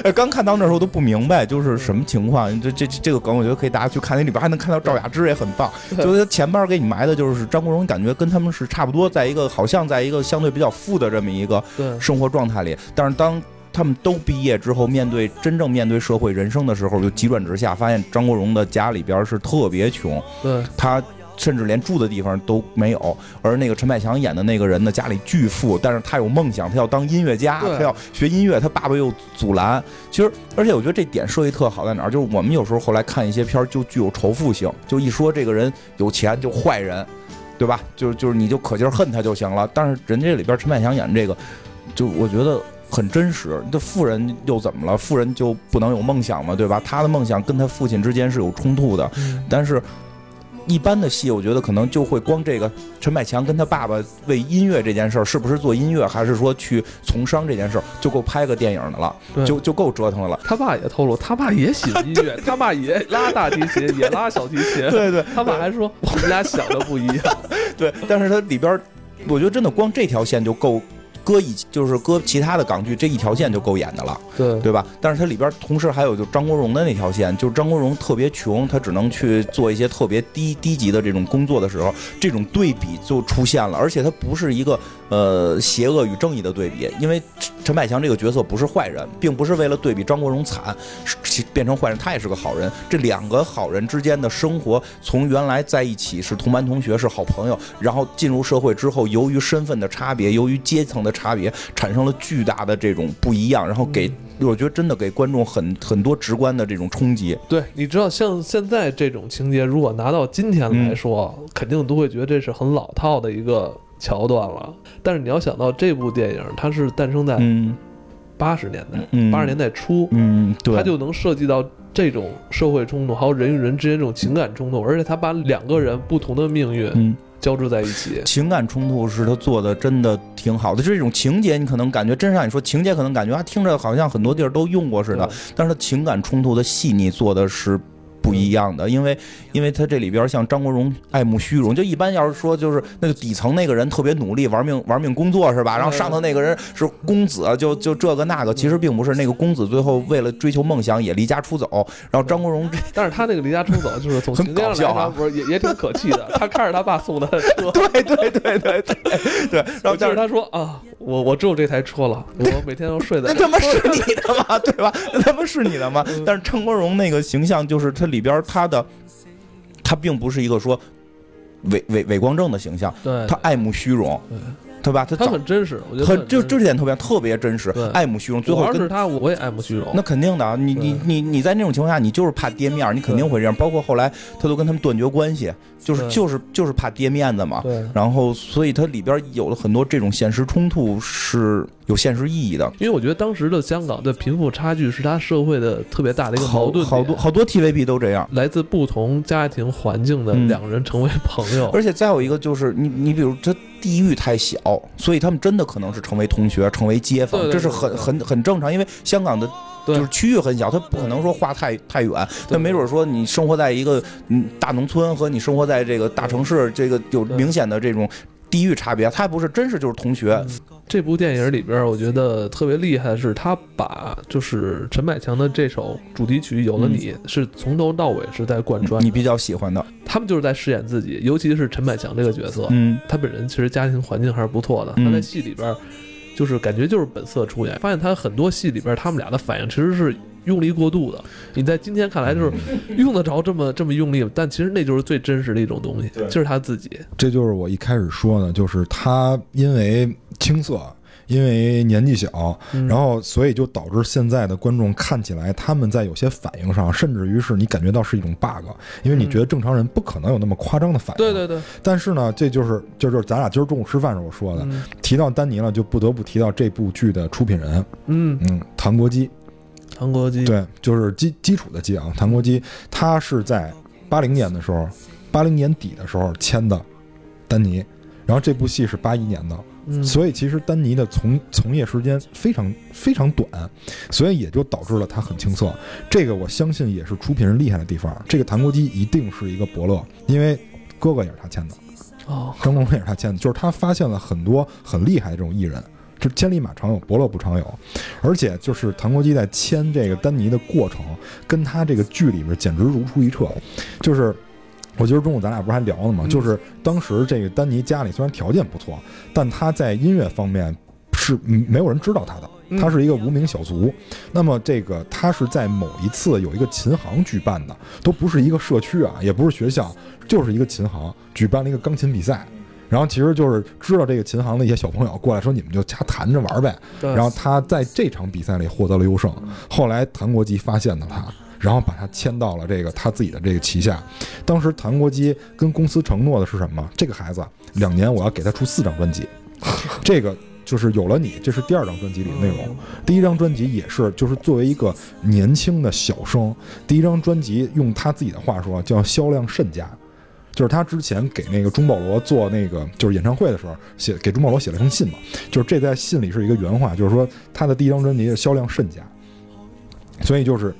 [SPEAKER 2] 刚看到那时候都不明白，就是什么情况。这这这这个梗，我觉得可以大家去看，那里边还能看到赵雅芝也很棒。就是他前边给你埋的就是张国荣，感觉跟他们是差不多，在一个好像在一个相对比较富的这么一个
[SPEAKER 1] 对
[SPEAKER 2] 生活状态里，但是当他们都毕业之后，面对真正面对社会人生的时候，就急转直下，发现张国荣的家里边是特别穷，
[SPEAKER 1] 对
[SPEAKER 2] 他甚至连住的地方都没有。而那个陈百强演的那个人呢，家里巨富，但是他有梦想，他要当音乐家，他要学音乐，他爸爸又阻拦。其实，而且我觉得这点设计特好在哪儿？就是我们有时候后来看一些片儿，就具有仇富性，就一说这个人有钱就坏人。对吧？就是就是你就可劲儿恨他就行了。但是人家这里边陈百强演这个，就我觉得很真实。这富人又怎么了？富人就不能有梦想吗？对吧？他的梦想跟他父亲之间是有冲突的。
[SPEAKER 1] 嗯
[SPEAKER 2] 但是，一般的戏，我觉得可能就会光这个陈百强跟他爸爸为音乐这件事儿，是不是做音乐，还是说去从商这件事儿，就够拍个电影的了，就就够折腾的了。
[SPEAKER 1] 他爸也透露，他爸也喜欢音乐，他爸也拉大提琴，也拉小提琴。
[SPEAKER 2] 对对
[SPEAKER 1] 他爸还说我们俩想的不一样。
[SPEAKER 2] 对，但是他里边儿，我觉得真的光这条线就够。搁以就是搁其他的港剧这一条线就够演的了，
[SPEAKER 1] 对
[SPEAKER 2] 对吧？但是它里边同时还有就张国荣的那条线，就是张国荣特别穷，他只能去做一些特别低低级的这种工作的时候，这种对比就出现了，而且他不是一个呃邪恶与正义的对比，因为陈陈百强这个角色不是坏人，并不是为了对比张国荣惨是变成坏人，他也是个好人。这两个好人之间的生活，从原来在一起是同班同学是好朋友，然后进入社会之后，由于身份的差别，由于阶层的差别，产生了巨大的这种不一样，然后给。我觉得真的给观众很很多直观的这种冲击，
[SPEAKER 1] 对，你知道像现在这种情节，如果拿到今天来说，肯定都会觉得这是很老套的一个桥段了。但是你要想到这部电影，它是诞生在
[SPEAKER 2] 嗯。
[SPEAKER 1] 八十年代，
[SPEAKER 2] 嗯。
[SPEAKER 1] 八十年代初，
[SPEAKER 2] 嗯，对，
[SPEAKER 1] 它就能涉及到这种社会冲突，还有人与人之间这种情感冲突，而且它把两个人不同的命运
[SPEAKER 2] 嗯。
[SPEAKER 1] 交织在一起。
[SPEAKER 2] 情感冲突是他做的真的挺好的，就这种情节，你可能感觉真是让你说情节，可能感觉啊听着好像很多地儿都用过似的，但是他情感冲突的细腻做的是。不一样的，因为因为他这里边像张国荣爱慕虚荣，就一般要是说就是那个底层那个人特别努力玩命玩命工作是吧？然后上头那个人是公子，就就这个那个，其实并不是那个公子最后为了追求梦想也离家出走，然后张国荣
[SPEAKER 1] 但是他那个离家出走，就是从
[SPEAKER 2] 很搞笑啊，
[SPEAKER 1] 不是也也挺可气的。他开着他爸送他的车，
[SPEAKER 2] 对对对对对对，然后就是
[SPEAKER 1] 但是他说啊，我我只有这台车了，我每天都睡在
[SPEAKER 2] 那他妈 是你的吗？对吧？那他妈是你的吗？
[SPEAKER 1] 嗯
[SPEAKER 2] 但是张国荣那个形象，就是他里边他的，他并不是一个说伪伪伪光正的形象，
[SPEAKER 1] 对，
[SPEAKER 2] 他爱慕虚荣
[SPEAKER 1] 对，
[SPEAKER 2] 对吧？他
[SPEAKER 1] 他很真实，我觉得
[SPEAKER 2] 很就
[SPEAKER 1] 就
[SPEAKER 2] 这点特别特别真实
[SPEAKER 1] 对，
[SPEAKER 2] 爱慕虚荣，最后
[SPEAKER 1] 是他，我也爱慕虚荣。
[SPEAKER 2] 那肯定的啊，你你你你在那种情况下，你就是怕跌面儿，你肯定会这样。包括后来他都跟他们断绝关系，就是就是就是怕跌面子嘛。
[SPEAKER 1] 对，
[SPEAKER 2] 然后，所以它里边有了很多这种现实冲突，是有现实意义的。
[SPEAKER 1] 因为我觉得当时的香港的贫富差距是他社会的特别大的一个矛盾点
[SPEAKER 2] 好多好多 TVB 都这样。
[SPEAKER 1] 来自不同家庭环境的
[SPEAKER 2] 嗯
[SPEAKER 1] 两个人成为朋友，
[SPEAKER 2] 而且再有一个就是你你比如这地域太小，所以他们真的可能是成为同学、成为街坊，
[SPEAKER 1] 对对
[SPEAKER 2] 这是很很很正常。因为香港的就是区域很小，他不可能说画太太远。那没准说你生活在一个嗯大农村和你生活在这个大城市，这个有明显的这种地域差别。他不是真是就是同学，
[SPEAKER 1] 这部电影里边，我觉得特别厉害的是，他把就是陈百强的这首主题曲《有了你》是从头到尾是在贯穿的。
[SPEAKER 2] 你比较喜欢的，
[SPEAKER 1] 他们就是在饰演自己，尤其是陈百强这个角色，
[SPEAKER 2] 嗯。
[SPEAKER 1] 他本人其实家庭环境还是不错的，
[SPEAKER 2] 嗯。
[SPEAKER 1] 他在戏里边就是感觉就是本色出演，发现他很多戏里边他们俩的反应其实是用力过度的。你在今天看来就是用得着这么这么用力，但其实那就是最真实的一种东西，
[SPEAKER 3] 对。
[SPEAKER 1] 就是他自己。
[SPEAKER 3] 这就是我一开始说的，就是他因为青涩，因为年纪小，
[SPEAKER 1] 嗯。
[SPEAKER 3] 然后所以就导致现在的观众看起来他们在有些反应上，甚至于是你感觉到是一种 bug，因为你觉得正常人不可能有那么夸张的反应。
[SPEAKER 1] 对对对，
[SPEAKER 3] 但是呢，这就是就就是咱俩今儿中午吃饭时候说的，
[SPEAKER 1] 嗯。
[SPEAKER 3] 提到丹尼了，就不得不提到这部剧的出品人，
[SPEAKER 1] 嗯，
[SPEAKER 3] 嗯，唐国基。
[SPEAKER 1] 唐国基，
[SPEAKER 3] 对，就是基基础的基啊，唐国基，他是在八零年的时候，八零年底的时候签的丹尼，然后这部戏是八一年的，
[SPEAKER 1] 嗯，
[SPEAKER 3] 所以其实丹尼的从从业时间非常非常短，所以也就导致了他很青涩。这个我相信也是出品人厉害的地方。这个谭国基一定是一个伯乐，因为哥哥也是他签的，
[SPEAKER 1] 哦，
[SPEAKER 3] 张国荣也是他签的，就是他发现了很多很厉害的这种艺人。这千里马常有，伯乐不常有，而且就是谭国基在签这个丹尼的过程，跟他这个剧里边简直如出一辙。就是我今儿中午咱俩不是还聊呢吗？
[SPEAKER 1] 嗯
[SPEAKER 3] 就是当时这个丹尼家里虽然条件不错，但他在音乐方面是嗯没有人知道他的，
[SPEAKER 1] 嗯
[SPEAKER 3] 他是一个无名小卒。那么这个他是在某一次有一个琴行举办的，都不是一个社区啊，也不是学校，就是一个琴行举办了一个钢琴比赛。然后其实就是知道这个琴行的一些小朋友过来说，你们就瞎弹着玩呗。然后他在这场比赛里获得了优胜。后来谭国基发现了他，然后把他签到了这个他自己的这个旗下。当时谭国基跟公司承诺的是什么？这个孩子两年我要给他出四张专辑，这个就是有了你，这是第二张专辑里的内容。第一张专辑也是，就是作为一个年轻的小生，第一张专辑用他自己的话说叫销量甚佳。就是他之前给那个钟保罗做那个就是演唱会的时候，写给钟保罗写了封信嘛，就是这在信里是一个原话，就是说他的第一张专辑的销量甚佳，所以就是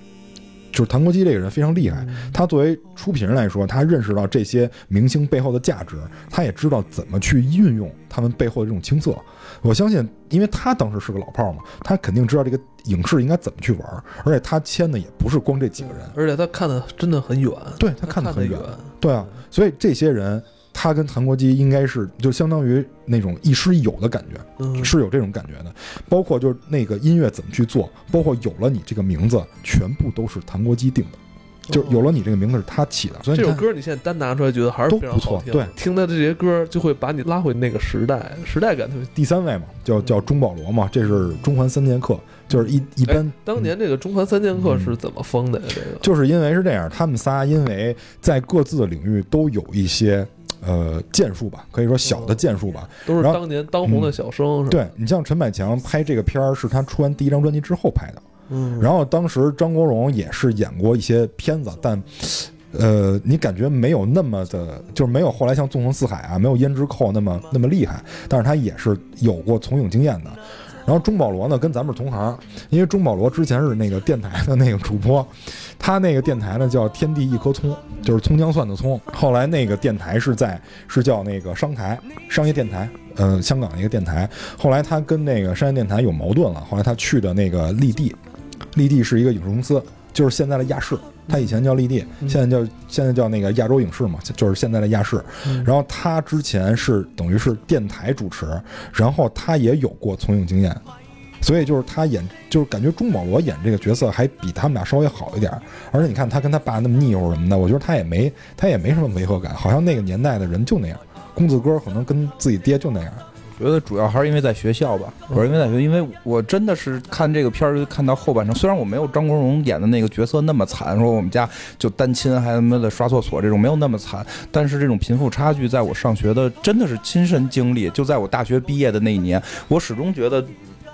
[SPEAKER 3] 就是谭国基这个人非常厉害，他作为出品人来说，他认识到这些明星背后的价值，他也知道怎么去运用他们背后的这种青涩。我相信，因为他当时是个老炮嘛，他肯定知道这个影视应该怎么去玩，而且他签的也不是光这几个人，
[SPEAKER 1] 而且他看的真的很远，
[SPEAKER 3] 对他
[SPEAKER 1] 他
[SPEAKER 3] 看的很远
[SPEAKER 1] 远，
[SPEAKER 3] 对啊，所以这些人，他跟谭国基应该是就相当于那种亦师亦友的感觉，
[SPEAKER 1] 嗯，
[SPEAKER 3] 是有这种感觉的。包括就是那个音乐怎么去做，包括有了你这个名字，全部都是谭国基定的，就有了你这个名字是他起的。所以，
[SPEAKER 1] 这首歌你现在单拿出来，觉得还是非常
[SPEAKER 3] 都不错。对
[SPEAKER 1] 听的这些歌就会把你拉回那个时代，时代感特别。
[SPEAKER 3] 第三位嘛，叫叫钟保罗嘛，这是中环三剑客，就是一一般
[SPEAKER 1] 哎当年这个中环三剑客
[SPEAKER 3] 嗯
[SPEAKER 1] 是怎么封的呀？这个
[SPEAKER 3] 就是因为是这样，他们仨因为在各自的领域都有一些呃剑术吧，可以说小的剑术吧。
[SPEAKER 1] 都是
[SPEAKER 3] 然后
[SPEAKER 1] 当年当红的小生，是吧？
[SPEAKER 3] 对你像陈百强拍这个片儿，是他出完第一张专辑之后拍的。
[SPEAKER 1] 嗯，
[SPEAKER 3] 然后当时张国荣也是演过一些片子，但，呃，你感觉没有那么的，就是没有后来像《纵横四海》啊，没有《胭脂扣》那么那么厉害，但是他也是有过从影经验的。然后钟保罗呢，跟咱们是同行，因为钟保罗之前是那个电台的那个主播，他那个电台呢叫天地一颗葱，就是葱姜蒜的葱。后来那个电台是在是叫那个商台商业电台，呃，香港的一个电台。后来他跟那个商业电台有矛盾了，后来他去的那个立地，立地是一个影视公司，就是现在的亚视。他以前叫立地，
[SPEAKER 1] 嗯
[SPEAKER 3] 现在叫现在叫那个亚洲影视嘛，就是现在的亚视。
[SPEAKER 1] 嗯
[SPEAKER 3] 然后他之前是等于是电台主持，然后他也有过从影经验，所以就是他演就是感觉钟保罗演这个角色还比他们俩稍微好一点儿。而且你看他跟他爸那么腻乎什么的，我觉得他也没他也没什么违和感，好像那个年代的人就那样。公子哥可能跟自己爹就那样，
[SPEAKER 2] 觉得主要还是因为在学校吧，我是因为在学，因为我真的是看这个片儿，就看到后半程。虽然我没有张国荣演的那个角色那么惨，说我们家就单亲，还他妈的刷厕所这种没有那么惨，但是这种贫富差距，在我上学的真的是亲身经历。就在我大学毕业的那一年，我始终觉得。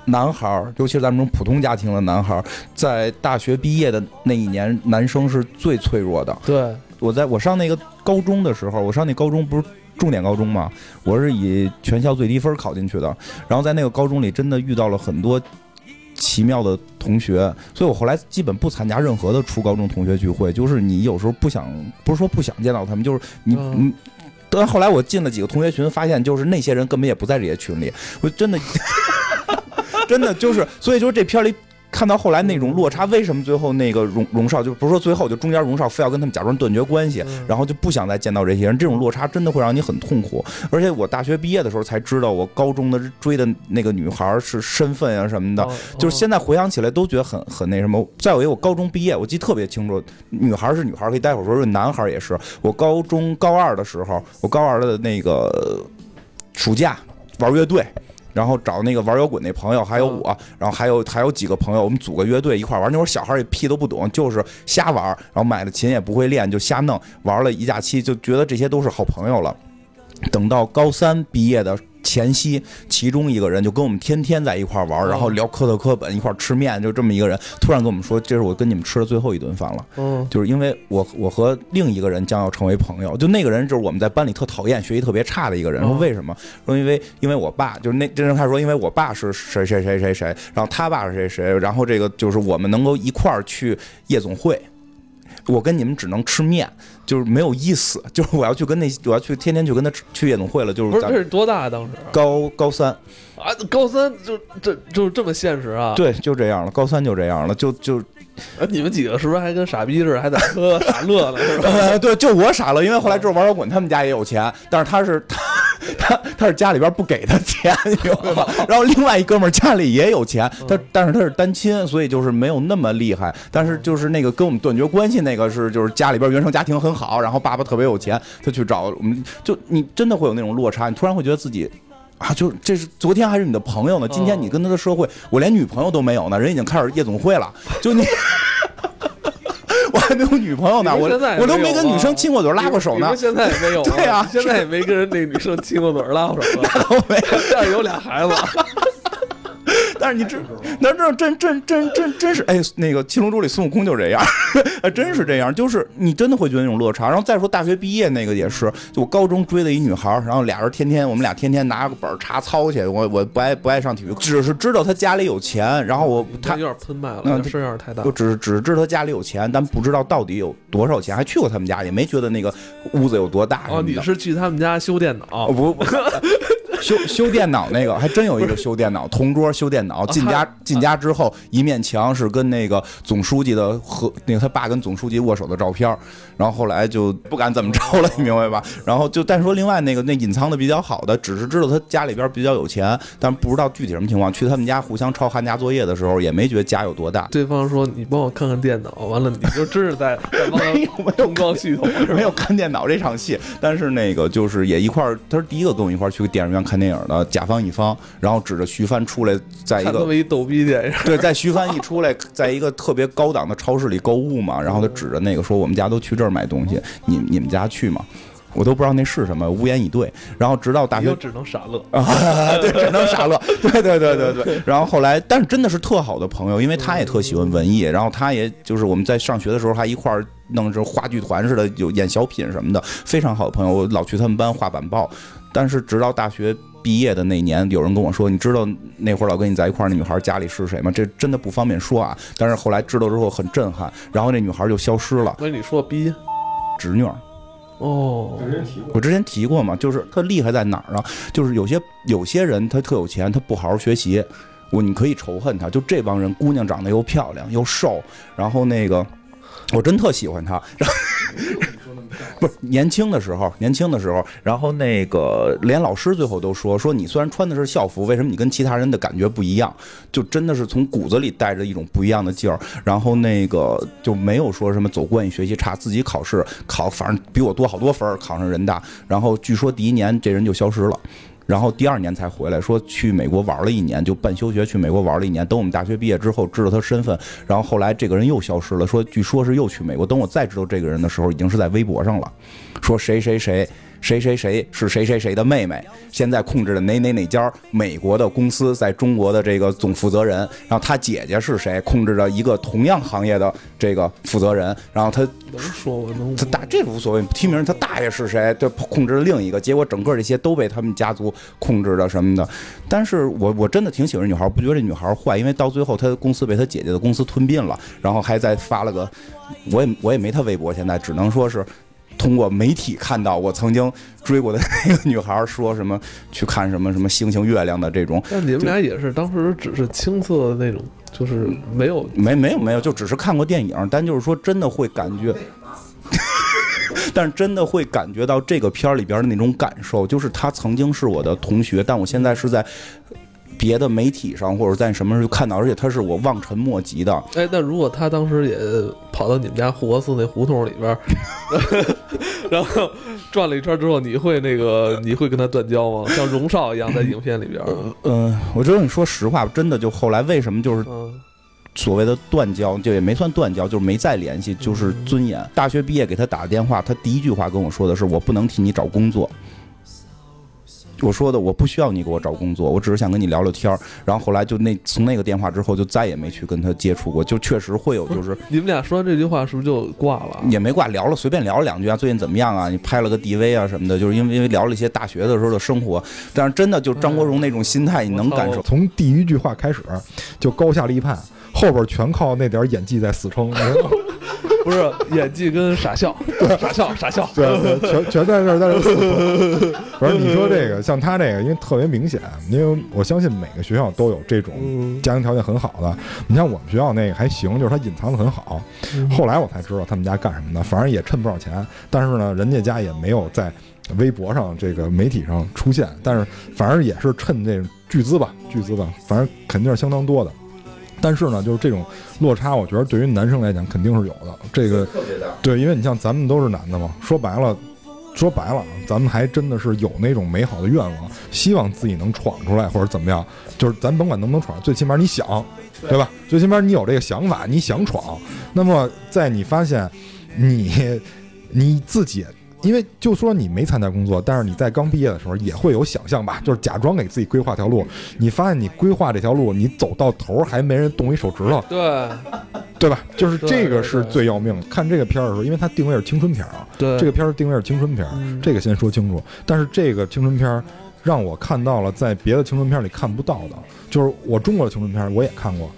[SPEAKER 2] 男孩儿，尤其是咱们这种普通家庭的男孩儿，在大学毕业的那一年，男生是最脆弱的。
[SPEAKER 1] 对，
[SPEAKER 2] 我在我上那个高中的时候，我上那高中不是重点高中嘛，我是以全校最低分考进去的。然后在那个高中里，真的遇到了很多奇妙的同学，所以我后来基本不参加任何的初高中同学聚会。就是你有时候不想，不是说不想见到他们，就是你
[SPEAKER 1] 你
[SPEAKER 2] 嗯。但后来我进了几个同学群，发现就是那些人根本也不在这些群里，我真的 真的就是，所以就是这片里。看到后来那种落差，为什么最后那个荣荣少就不是说最后就中间荣少非要跟他们假装断绝关系，
[SPEAKER 1] 嗯
[SPEAKER 2] 然后就不想再见到这些人，这种落差真的会让你很痛苦。而且我大学毕业的时候才知道，我高中的追的那个女孩是身份啊什么的，
[SPEAKER 1] 哦
[SPEAKER 2] 就是现在回想起来都觉得很很那什么。再有一个，我高中毕业，我记得特别清楚，女孩是女孩，可以待会儿说说，男孩也是。我高中高二的时候，我高二的那个暑假玩乐队。然后找那个玩摇滚那朋友，还有我，然后还有还有几个朋友，我们组个乐队一块玩。那会儿小孩也屁都不懂，就是瞎玩。然后买了琴也不会练，就瞎弄。玩了一假期，就觉得这些都是好朋友了。等到高三毕业的前夕，其中一个人就跟我们天天在一块玩，然后聊科特科本，一块吃面，就这么一个人，突然跟我们说：“这是我跟你们吃的最后一顿饭了。”
[SPEAKER 1] 嗯
[SPEAKER 2] 就是因为我我和另一个人将要成为朋友，就那个人就是我们在班里特讨厌、学习特别差的一个人。说为什么？说因为因为我爸就是那这人开始说，因为我爸是谁谁谁谁谁，然后他爸是谁谁，然后这个就是我们能够一块儿去夜总会。我跟你们只能吃面，就是没有意思。就是我要去跟那，我要去天天去跟他去夜总会了。就是咱
[SPEAKER 1] 不是这是多大啊当时
[SPEAKER 2] 高高三，
[SPEAKER 1] 啊？高三就这就这么现实啊？
[SPEAKER 2] 对，就这样了。高三就这样了，就就
[SPEAKER 1] 啊，你们几个是不是还跟傻逼似的，还在喝 傻乐呢？是吧？
[SPEAKER 2] 呃，对，就我傻乐，因为后来之后玩摇滚他们家也有钱，但是他是他 他他是家里边不给他钱，你明白吗？然后另外一哥们儿家里也有钱，他但是他是单亲，所以就是没有那么厉害。但是就是那个跟我们断绝关系那个是就是家里边原生家庭很好，然后爸爸特别有钱，他去找我们，就你真的会有那种落差，你突然会觉得自己。啊，就这是昨天还是你的朋友呢，今天你跟他的社会，我连女朋友都没有呢，人已经开始夜总会了，就你，我还没有女朋友呢，我
[SPEAKER 1] 现在
[SPEAKER 2] 我都
[SPEAKER 1] 没
[SPEAKER 2] 跟女生亲过嘴、拉过手呢，
[SPEAKER 1] 现在也没有啊，
[SPEAKER 2] 对啊
[SPEAKER 1] 现在也没跟人那女生亲过嘴、拉过手 那，
[SPEAKER 2] 都没有。
[SPEAKER 1] 但是有俩孩子，
[SPEAKER 2] 但是你这，那这真真真真真是，哎，那个《七龙珠》里孙悟空就这样，哎，真是这样，就是你真的会觉得那种落差。然后再说大学毕业那个也是，就我高中追的一女孩，然后俩人天天我们俩天天拿个本儿查操去，我我不爱不爱上体育，只是知道她家里有钱，然后我她
[SPEAKER 1] 他有点喷麦了，声有点太大
[SPEAKER 2] 就。只只知道她家里有钱，但不知道到底有多少钱，还去过他们家，也没觉得那个屋子有多大
[SPEAKER 1] 哦，你是去他们家修电脑
[SPEAKER 2] 哦？不不，修修电脑那个还真有一个修电脑，同桌修电脑。进家进家之后，一面墙是跟那个总书记的和那个他爸跟总书记握手的照片，然后后来就不敢怎么着了，你明白吧？然后就但是说另外那个那隐藏的比较好的，只是知道他家里边比较有钱，但不知道具体什么情况。去他们家互相抄寒假作业的时候，也没觉得家有多大。
[SPEAKER 1] 对方说：“你帮我看看电脑。”完了，你就真是在
[SPEAKER 2] 没有没有
[SPEAKER 1] 光系统，
[SPEAKER 2] 没有看电脑这场戏，但是那个就是也一块儿，他是第一个跟我一块儿去电影院看电影的甲方乙方，然后指着徐帆出来，在一个
[SPEAKER 1] 看这么一逗逼电影。
[SPEAKER 2] 对，在徐帆一出来，在一个特别高档的超市里购物嘛，然后他指着那个说我们家都去这儿买东西，你你们家去吗？我都不知道那是什么，无言以对。然后直到大学
[SPEAKER 1] 只能傻乐。
[SPEAKER 2] 啊，对，只能傻乐，对对对对对。然后后来，但是真的是特好的朋友，因为他也特喜欢文艺，然后他也就是我们在上学的时候还一块儿弄这话剧团似的，有演小品什么的，非常好的朋友。我老去他们班画板报，但是直到大学。毕业的那年，有人跟我说：“你知道那会儿老跟你在一块儿那女孩家里是谁吗？”这真的不方便说啊。但是后来知道之后很震撼，然后那女孩就消失了，
[SPEAKER 1] 我跟你说逼
[SPEAKER 2] 侄女儿。
[SPEAKER 1] 哦，
[SPEAKER 2] 我之前提过嘛，就是她厉害在哪儿啊？就是有些有些人他特有钱，他不好好学习，我你可以仇恨他。就这帮人，姑娘长得又漂亮又瘦，然后那个我真特喜欢他。然后 不是年轻的时候，年轻的时候，然后那个连老师最后都说说你虽然穿的是校服，为什么你跟其他人的感觉不一样？就真的是从骨子里带着一种不一样的劲儿。然后那个就没有说什么走关系，学习差，自己考试考反正比我多好多分儿，考上人大。然后据说第一年这人就消失了。然后第二年才回来，说去美国玩了一年，就办休学去美国玩了一年。等我们大学毕业之后，知道他身份，然后后来这个人又消失了，说据说是又去美国。等我再知道这个人的时候，已经是在微博上了，说谁谁谁。谁谁谁是谁谁谁的妹妹，现在控制的哪哪哪家美国的公司在中国的这个总负责人，然后他姐姐是谁，控制着一个同样行业的这个负责人，然后他
[SPEAKER 1] 能说我能
[SPEAKER 2] 他大这个无所谓，提名他大爷是谁，这控制了另一个，结果整个这些都被他们家族控制的什么的。但是我我真的挺喜欢这女孩，不觉得这女孩坏，因为到最后她的公司被她姐姐的公司吞并了，然后还在发了个，我也我也没她微博，现在只能说是。通过媒体看到我曾经追过的那个女孩说什么去看什么什么星星月亮的这种，
[SPEAKER 1] 那你们俩也是当时只是青涩的那种，就是没有
[SPEAKER 2] 没没有没有，就只是看过电影，但就是说真的会感觉。但是真的会感觉到这个片儿里边的那种感受，就是他曾经是我的同学，但我现在是在别的媒体上或者在什么时候看到，而且他是我望尘莫及的。
[SPEAKER 1] 哎，那如果他当时也跑到你们家护国寺那胡同里边，然后转了一圈之后，你会那个你会跟他断交吗？像荣少一样在影片里边？
[SPEAKER 2] 嗯，我只跟你说实话，真的就后来为什么就是。所谓的断交，就也没算断交，就是没再联系，就是尊严。大学毕业给他打个电话，他第一句话跟我说的是：“我不能替你找工作。”我说的我不需要你给我找工作，我只是想跟你聊聊天儿。然后后来就那从那个电话之后就再也没去跟他接触过，就确实会有就是
[SPEAKER 1] 你们俩说完这句话是不是就挂了？
[SPEAKER 2] 也没挂，聊了随便聊了两句啊，最近怎么样啊？你拍了个 DV 啊什么的，就是因为因为聊了一些大学的时候的生活。但是真的就张国荣那种心态，你能感受。
[SPEAKER 3] 从第一句话开始就高下立判。后边全靠那点演技在死撑，
[SPEAKER 1] 不是演技跟傻笑，对傻笑傻笑，
[SPEAKER 3] 对，对全全在这在这死撑。不是你说这个像他这个，因为特别明显，因为我相信每个学校都有这种家庭条件很好的。你像我们学校那个还行，就是他隐藏的很好。后来我才知道他们家干什么的，反正也趁不少钱，但是呢，人家家也没有在微博上这个媒体上出现，但是反正也是趁这巨资吧，巨资吧，反正肯定是相当多的。但是呢，就是这种落差，我觉得对于男生来讲肯定是有的。这个对，因为你像咱们都是男的嘛，说白了，说白了，咱们还真的是有那种美好的愿望，希望自己能闯出来或者怎么样。就是咱甭管能不能闯，最起码你想，对吧？最起码你有这个想法，你想闯。那么在你发现你你自己。因为就说你没参加工作，但是你在刚毕业的时候也会有想象吧，就是假装给自己规划条路。你发现你规划这条路，你走到头还没人动一手指头，
[SPEAKER 1] 对，
[SPEAKER 3] 对吧？就是这个是最要命。看这个片儿的时候，因为它定位是青春片儿啊，
[SPEAKER 1] 对，
[SPEAKER 3] 这个片儿定位是青春片儿，这个先说清楚。但是这个青春片儿让我看到了在别的青春片里看不到的，就是我中国的青春片我也看过，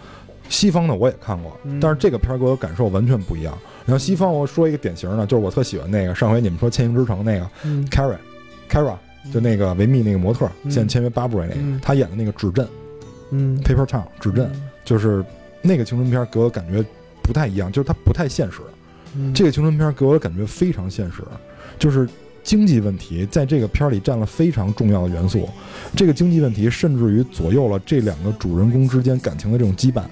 [SPEAKER 3] 西方的我也看过，但是这个片儿给我感受完全不一样。然后西方，我说一个典型的，就是我特喜欢那个上回你们说《千星之城》那个 Carrie，Cara，就那个维密那个模特，现在签约巴布瑞那个，他演的那个指镇，
[SPEAKER 1] 嗯
[SPEAKER 3] ，Paper Town 指镇，就是那个青春片给我感觉不太一样，就是它不太现实。这个青春片给我的感觉非常现实，就是经济问题在这个片里占了非常重要的元素。这个经济问题甚至于左右了这两个主人公之间感情的这种羁绊。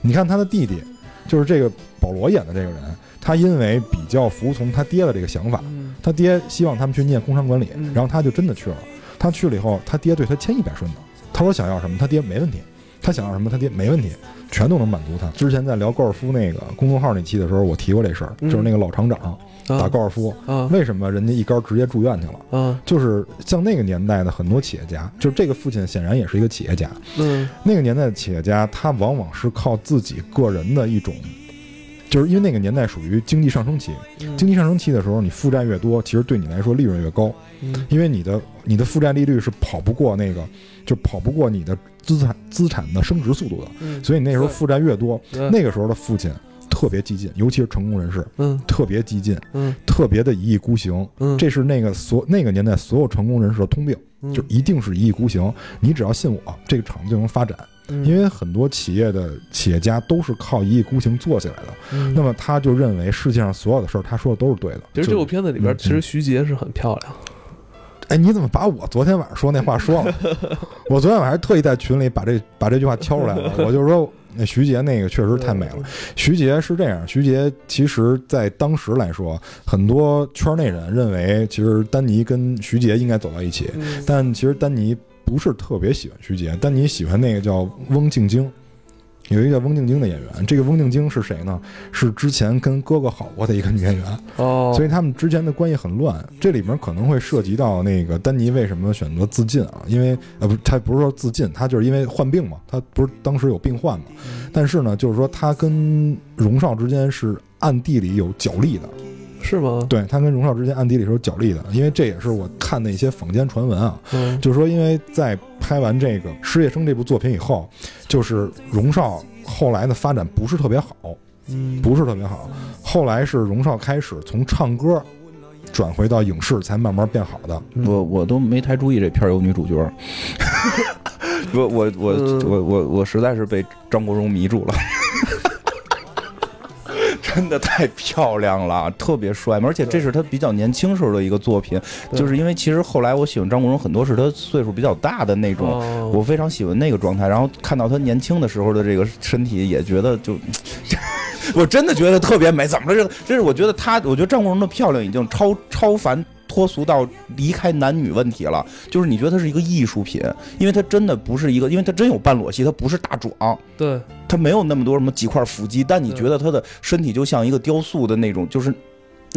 [SPEAKER 3] 你看他的弟弟。就是这个保罗演的这个人，他因为比较服从他爹的这个想法，他爹希望他们去念工商管理，然后他就真的去了。他去了以后，他爹对他千依百顺的。他说想要什么，他爹没问题；他想要什么，他爹没问题，全都能满足他。之前在聊高尔夫那个公众号那期的时候，我提过这事儿，就是那个老厂长打高尔夫，为什么人家一杆直接住院去了？就是像那个年代的很多企业家，就是这个父亲显然也是一个企业家。
[SPEAKER 1] 嗯，
[SPEAKER 3] 那个年代的企业家，他往往是靠自己个人的一种。就是因为那个年代属于经济上升期，经济上升期的时候，你负债越多，其实对你来说利润越高，因为你的你的负债利率是跑不过那个，就跑不过你的资产资产的升值速度的，所以你那时候负债越多，那个时候的父亲特别激进，尤其是成功人士，
[SPEAKER 1] 嗯，
[SPEAKER 3] 特别激进，
[SPEAKER 1] 嗯，
[SPEAKER 3] 特别的一意孤行，
[SPEAKER 1] 嗯，
[SPEAKER 3] 这是那个所那个年代所有成功人士的通病，就一定是一意孤行，你只要信我，这个厂子就能发展。因为很多企业的企业家都是靠一意孤行做起来的，那么他就认为世界上所有的事儿他说的都是对的。
[SPEAKER 1] 其实这部片子里边，其实徐杰是很漂亮。
[SPEAKER 3] 哎，你怎么把我昨天晚上说那话说了？我昨天晚上特意在群里把这把这句话敲出来了。我就说那徐杰那个确实太美了。徐杰是这样，徐杰其实在当时来说，很多圈内人认为其实丹尼跟徐杰应该走到一起，但其实丹尼。不是特别喜欢徐杰，丹尼喜欢那个叫翁静晶，有一个叫翁静晶的演员。这个翁静晶是谁呢？是之前跟哥哥好过的一个女演员
[SPEAKER 1] 哦，
[SPEAKER 3] 所以他们之间的关系很乱。这里面可能会涉及到那个丹尼为什么选择自尽啊？因为呃不，他不是说自尽，他就是因为患病嘛。他不是当时有病患嘛？但是呢，就是说他跟荣少之间是暗地里有角力的。
[SPEAKER 1] 是吗？
[SPEAKER 3] 对他跟荣少之间暗地里是有角力的，因为这也是我看的一些坊间传闻啊。嗯，就是说，因为在拍完这个《失业生》这部作品以后，就是荣少后来的发展不是特别好，
[SPEAKER 1] 嗯，
[SPEAKER 3] 不是特别好。后来是荣少开始从唱歌转回到影视才慢慢变好的。
[SPEAKER 1] 嗯
[SPEAKER 2] 我我都没太注意这片儿有女主角 儿，我我我
[SPEAKER 1] 嗯
[SPEAKER 2] 我我我实在是被张国荣迷住了。真的太漂亮了，特别帅嘛！而且这是他比较年轻时候的一个作品，就是因为其实后来我喜欢张国荣很多是他岁数比较大的那种，
[SPEAKER 1] 哦
[SPEAKER 2] 我非常喜欢那个状态。然后看到他年轻的时候的这个身体，也觉得就，我真的觉得特别美。怎么了？这这是我觉得他，我觉得张国荣的漂亮已经超超凡。脱俗到离开男女问题了，就是你觉得它是一个艺术品，因为它真的不是一个，因为它真有半裸戏，它不是大壮，
[SPEAKER 1] 对，
[SPEAKER 2] 它没有那么多什么几块腹肌，但你觉得他的身体就像一个雕塑的那种，就是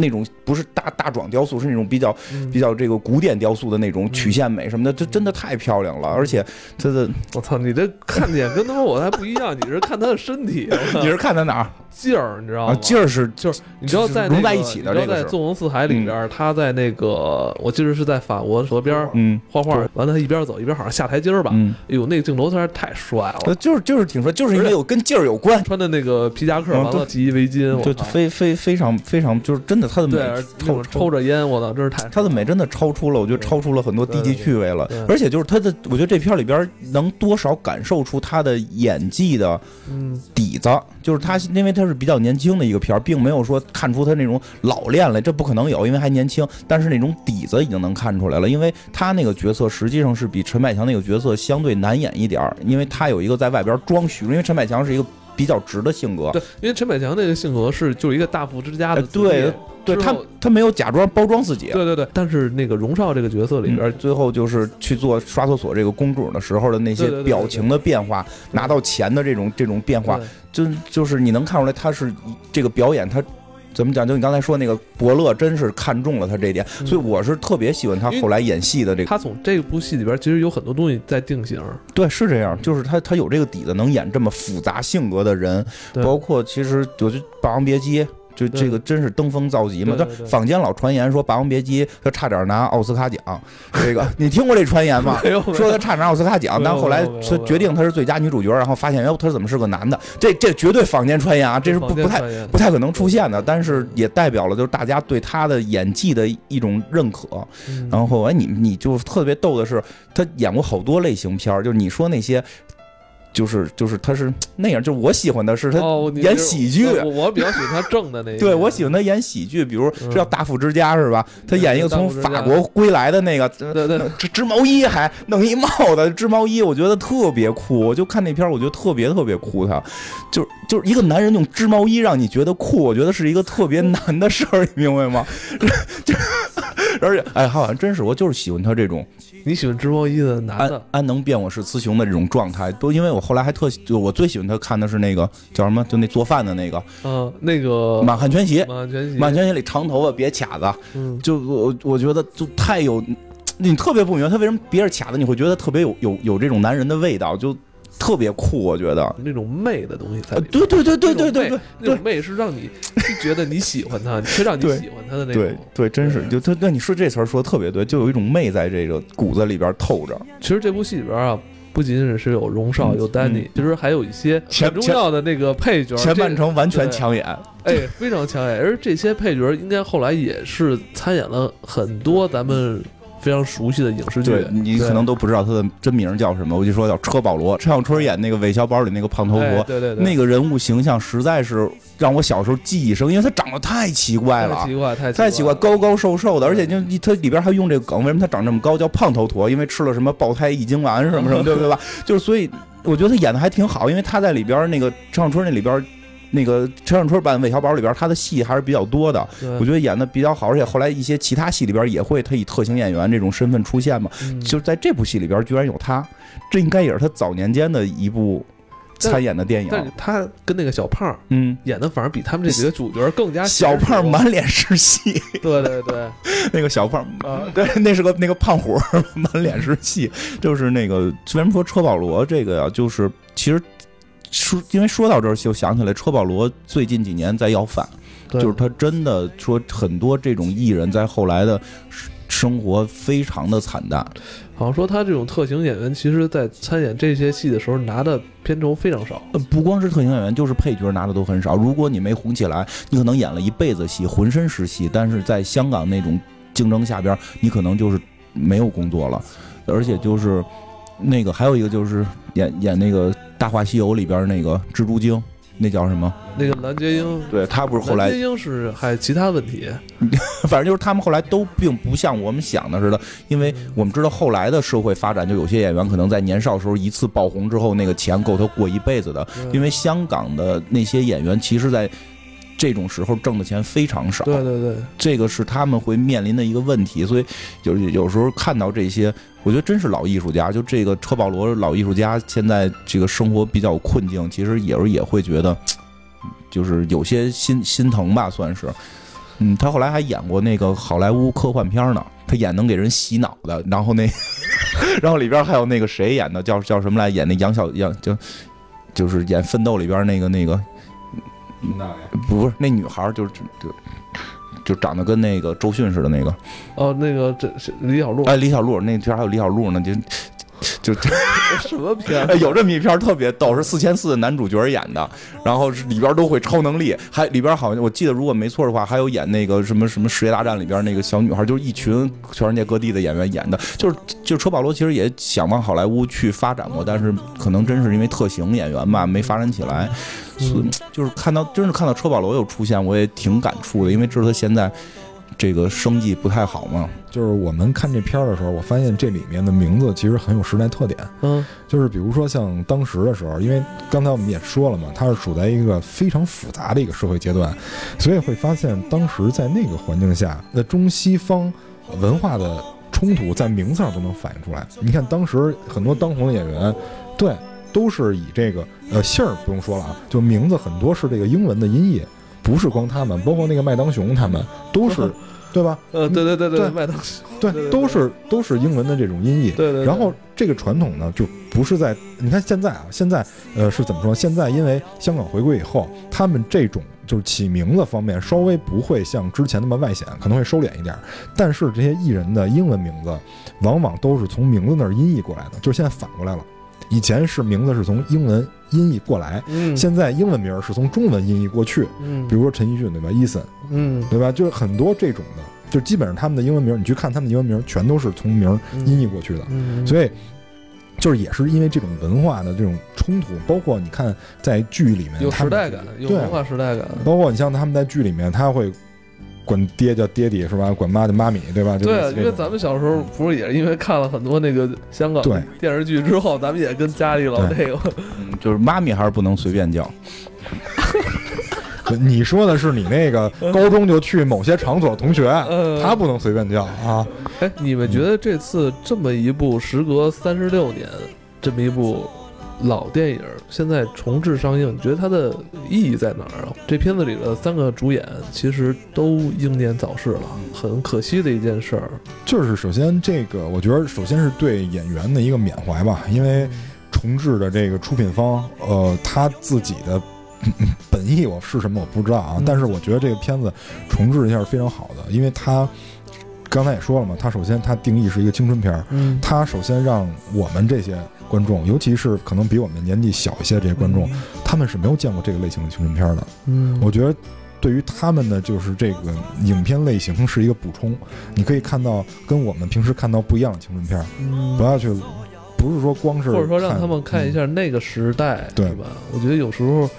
[SPEAKER 2] 那种不是大大壮雕塑，是那种比较
[SPEAKER 1] 嗯。
[SPEAKER 2] 比较这个古典雕塑的那种曲线美什么的，这真的太漂亮了，而且他的
[SPEAKER 1] 我操，你这看点跟他妈我还不一样，你是看他的身体，
[SPEAKER 2] 你是看他哪儿？
[SPEAKER 1] 劲儿，你知道
[SPEAKER 2] 啊？
[SPEAKER 1] 吗？
[SPEAKER 2] 劲儿是
[SPEAKER 1] 就是你知道在那个
[SPEAKER 2] 融在一起的
[SPEAKER 1] 你知道在
[SPEAKER 2] 这个是《
[SPEAKER 1] 纵横四海》里边，他在那个我记得是在法国河边画画，完了他一边走一边好像下台阶儿吧，
[SPEAKER 2] 嗯，
[SPEAKER 1] 哎呦，那个镜头实在是太帅了，
[SPEAKER 2] 呃就是就是挺帅，就是因为有跟劲儿有关，
[SPEAKER 1] 穿的那个皮夹克，
[SPEAKER 2] 嗯
[SPEAKER 1] 完了系一围巾，我
[SPEAKER 2] 就非非非常非常就是真的他的美
[SPEAKER 1] 对，而那
[SPEAKER 2] 超
[SPEAKER 1] 种抽着烟，我操，真是太
[SPEAKER 2] 他的美真的超出了，我觉得超出了很多低级趣味了而且就是他的，我觉得这片里边能多少感受出他的演技的
[SPEAKER 1] 嗯，
[SPEAKER 2] 底子，就是他，因为他是比较年轻的一个片儿，并没有说看出他那种老练来，这不可能有，因为还年轻。但是那种底子已经能看出来了，因为他那个角色实际上是比陈百强那个角色相对难演一点儿，因为他有一个在外边装虚荣，因为陈百强是一个比较直的性格，
[SPEAKER 1] 对，因为陈百强那个性格是就是一个大富之家的
[SPEAKER 2] 呃对对他他没有假装包装自己。
[SPEAKER 1] 对对对，但是那个荣少这个角色里边
[SPEAKER 2] 嗯，最后就是去做刷厕所这个公主的时候的那些表情的变化，拿到钱的这种这种变化，
[SPEAKER 1] 对。
[SPEAKER 2] 就就是你能看出来他是这个表演，他怎么讲？就你刚才说那个伯乐，真是看中了他这一点，
[SPEAKER 1] 嗯
[SPEAKER 2] 所以我是特别喜欢他后来演戏的这个。
[SPEAKER 1] 他从这部戏里边其实有很多东西在定型，
[SPEAKER 2] 对，是这样，就是他他有这个底子，能演这么复杂性格的人，包括其实我觉得《霸王别姬》。就这个真是登峰造极嘛！他
[SPEAKER 1] 对对对
[SPEAKER 2] 坊间老传言说《霸王别姬》他差点拿奥斯卡奖，这个你听过这传言吗？说他差点拿奥斯卡奖，但后来他决定他是最佳女主角，然后发现，哟，他怎么是个男的？这这绝对坊间传言啊，这是不不太不太可能出现的，但是也代表了就是大家对他的演技的一种认可。
[SPEAKER 1] 嗯
[SPEAKER 2] 然后哎，你你就特别逗的是，他演过好多类型片儿，就是你说那些。就是就是他是那样，就是我喜欢的是他演喜剧，
[SPEAKER 1] 我我比较喜欢他正的那 一
[SPEAKER 2] 对我喜欢他演喜剧，比如
[SPEAKER 1] 嗯
[SPEAKER 2] 是叫《大富之家》是吧？他演一个从法国归来的那个，呃
[SPEAKER 1] 对对
[SPEAKER 2] 织织毛衣还弄一帽子，织毛衣我觉得特别酷。我就看那片儿，我觉得特别特别酷。他就是就是一个男人用织毛衣让你觉得酷，我觉得是一个特别 难的事儿，你明白吗？就而且哎，好像真是我就是喜欢他这种
[SPEAKER 1] 你喜欢织毛衣的男
[SPEAKER 2] 安
[SPEAKER 1] 的，
[SPEAKER 2] 安能辨我是雌雄的这种状态。都因为我后来还特就我最喜欢他看的是那个叫什么，就那做饭的那个
[SPEAKER 1] 嗯，那个《
[SPEAKER 2] 满汉全席》。
[SPEAKER 1] 满汉全席，
[SPEAKER 2] 满全席里长头发别卡子，
[SPEAKER 1] 嗯，
[SPEAKER 2] 就我我觉得就太有，你特别不明白他为什么别人卡子，你会觉得特别有有有这种男人的味道，就特别酷，我觉得。
[SPEAKER 1] 那种媚的东西在
[SPEAKER 2] 呃。对对对对对对对
[SPEAKER 1] 那种媚是让你觉得你喜欢他，是让你 喜欢他的那
[SPEAKER 2] 对
[SPEAKER 1] 种。
[SPEAKER 2] 对，真是就他，那你说这词儿说的特别对，就有一种媚在这个骨子里边透着。
[SPEAKER 1] 其实这部戏里边啊，不仅仅是有荣少，
[SPEAKER 2] 嗯
[SPEAKER 1] 有丹尼，其实还有一些
[SPEAKER 2] 前
[SPEAKER 1] 很重要的那个配角。
[SPEAKER 2] 前半程完全抢眼，
[SPEAKER 1] 这，哎，非常抢眼。而这些配角应该后来也是参演了很多咱们非常熟悉的影视剧
[SPEAKER 2] 对。你可能都不知道他的真名叫什么，我就说叫车保罗，陈小春演那个韦小宝里那个胖头
[SPEAKER 1] 哎，对对对，
[SPEAKER 2] 那个人物形象实在是让我小时候记忆深，因为他长得太奇怪了
[SPEAKER 1] 太。奇怪，太
[SPEAKER 2] 太奇怪，高高瘦瘦的，而且就他里边还用这个梗，为什么他长这么高？叫胖头陀，因为吃了什么爆胎益精丸什么什么，对不对吧？就是所以我觉得他演的还挺好，因为他在里边那个陈小春那里边。那个陈小春版韦小宝里边，他的戏还是比较多的，我觉得演的比较好，而且后来一些其他戏里边也会他以特型演员这种身份出现嘛。
[SPEAKER 1] 嗯
[SPEAKER 2] 就是在这部戏里边居然有他，这应该也是他早年间的一部参演的电
[SPEAKER 1] 但是
[SPEAKER 2] 影。
[SPEAKER 1] 他跟那个小胖
[SPEAKER 2] 嗯，
[SPEAKER 1] 演的反而比他们这几个主角更加
[SPEAKER 2] 小胖满脸是戏，
[SPEAKER 1] 对 对对，
[SPEAKER 2] 那个小胖
[SPEAKER 1] 啊，
[SPEAKER 2] 对，那是个那个胖虎，满脸是戏，就是那个为什么说车保罗这个呀？就是其实说，因为说到这儿就想起来，车保罗最近几年在要饭，
[SPEAKER 1] 对
[SPEAKER 2] 就是他真的说很多这种艺人在后来的生活非常的惨淡。
[SPEAKER 1] 好像说他这种特型演员，其实在参演这些戏的时候拿的片酬非常少。
[SPEAKER 2] 呃不光是特型演员，就是配角拿的都很少。如果你没红起来，你可能演了一辈子戏，浑身是戏，但是在香港那种竞争下边，你可能就是没有工作了，而且就是那个还有一个就是演演那个《大话西游》里边那个蜘蛛精，那叫什么？
[SPEAKER 1] 那个蓝洁瑛，
[SPEAKER 2] 对他不是后来
[SPEAKER 1] 蓝洁瑛是还其他问题，
[SPEAKER 2] 反正就是他们后来都并不像我们想的似的，因为我们知道后来的社会发展，就有些演员可能在年少时候一次爆红之后，那个钱够他过一辈子的。
[SPEAKER 1] 嗯
[SPEAKER 2] 因为香港的那些演员，其实在这种时候挣的钱非常少，
[SPEAKER 1] 对对对，
[SPEAKER 2] 这个是他们会面临的一个问题。所以有有时候看到这些，我觉得真是老艺术家，就这个车保罗老艺术家，现在这个生活比较困境，其实有时候也会觉得，就是有些心心疼吧，算是。嗯，他后来还演过那个好莱坞科幻片呢，他演能给人洗脑的，然后那，然后里边还有那个谁演的，叫叫什么来？演那杨小杨就就是演《奋斗》里边那个那个
[SPEAKER 3] 那
[SPEAKER 2] 不是那女孩，就是就就长得跟那个周迅似的那个，
[SPEAKER 1] 哦，那个这是李小璐，
[SPEAKER 2] 哎，李小璐那片还有李小璐呢，就就就
[SPEAKER 1] 什么片
[SPEAKER 2] 哎？有这么一片特别逗，是四千四的男主角演的，然后是里边都会超能力，还里边好像我记得如果没错的话，还有演那个什么什么世界大战里边那个小女孩，就是一群全世界各地的演员演的，就是就是车保罗其实也想往好莱坞去发展过，但是可能真是因为特型演员吧，没发展起来。所以就是看到，真是看到车保罗又出现，我也挺感触的，因为知道他现在这个生计不太好嘛。
[SPEAKER 3] 就是我们看这片儿的时候，我发现这里面的名字其实很有时代特点。
[SPEAKER 1] 嗯
[SPEAKER 3] 就是比如说像当时的时候，因为刚才我们也说了嘛，它是处在一个非常复杂的一个社会阶段，所以会发现当时在那个环境下，那中西方文化的冲突在名字上都能反映出来。你看当时很多当红的演员，对，都是以这个呃姓儿不用说了啊，就名字很多是这个英文的音译，不是光他们，包括那个麦当雄他们都是，对吧？
[SPEAKER 1] 呃，对对对
[SPEAKER 3] 对
[SPEAKER 1] 麦当，
[SPEAKER 3] 对
[SPEAKER 1] 对，
[SPEAKER 3] 都是都是英文的这种音译。
[SPEAKER 1] 对对对，
[SPEAKER 3] 然后这个传统呢，就不是在你看现在啊，现在呃是怎么说？现在因为香港回归以后，他们这种就是起名字方面稍微不会像之前那么外显，可能会收敛一点。但是这些艺人的英文名字，往往都是从名字那儿音译过来的，就是现在反过来了。以前是名字是从英文音译过来，
[SPEAKER 1] 嗯
[SPEAKER 3] 现在英文名儿是从中文音译过去。
[SPEAKER 1] 嗯
[SPEAKER 3] 比如说陈奕迅对吧？伊森
[SPEAKER 1] 嗯
[SPEAKER 3] 对吧？就是很多这种的，就基本上他们的英文名儿，你去看他们的英文名儿，全都是从名儿音译过去的。
[SPEAKER 1] 嗯，
[SPEAKER 3] 所以就是也是因为这种文化的这种冲突，包括你看在剧里面
[SPEAKER 1] 有时代感，有文化时代感。
[SPEAKER 3] 包括你像他们在剧里面，他会管爹叫爹地是吧？管妈叫妈咪对吧？
[SPEAKER 1] 对因为咱们小时候不是也是因为看了很多那个香港电视剧之后，咱们也跟家里老那个，
[SPEAKER 2] 嗯，就是妈咪还是不能随便叫。
[SPEAKER 3] 你说的是你那个高中就去某些场所同学，
[SPEAKER 1] 嗯
[SPEAKER 3] 他不能随便叫啊。
[SPEAKER 1] 哎，你们觉得这次这么一部时隔三十六年这么一部老电影，现在重置上映，你觉得它的意义在哪儿啊？这片子里的三个主演其实都英年早逝了，很可惜的一件事儿。
[SPEAKER 3] 就是首先这个，我觉得首先是对演员的一个缅怀吧，因为重置的这个出品方，呃，他自己的本意我是什么我不知道啊
[SPEAKER 1] 嗯，
[SPEAKER 3] 但是我觉得这个片子重置一下是非常好的，因为它刚才也说了嘛，它首先它定义是一个青春片儿，
[SPEAKER 1] 嗯，
[SPEAKER 3] 他首先让我们这些观众，尤其是可能比我们年纪小一些这些观众，他们是没有见过这个类型的青春片儿的。
[SPEAKER 1] 嗯，
[SPEAKER 3] 我觉得对于他们的就是这个影片类型是一个补充，你可以看到跟我们平时看到不一样的青春片儿，
[SPEAKER 1] 嗯。
[SPEAKER 3] 不要去，不是说光是
[SPEAKER 1] 或者说让他们看一
[SPEAKER 3] 嗯
[SPEAKER 1] 下那个时代，
[SPEAKER 3] 对
[SPEAKER 1] 吧？我觉得有时候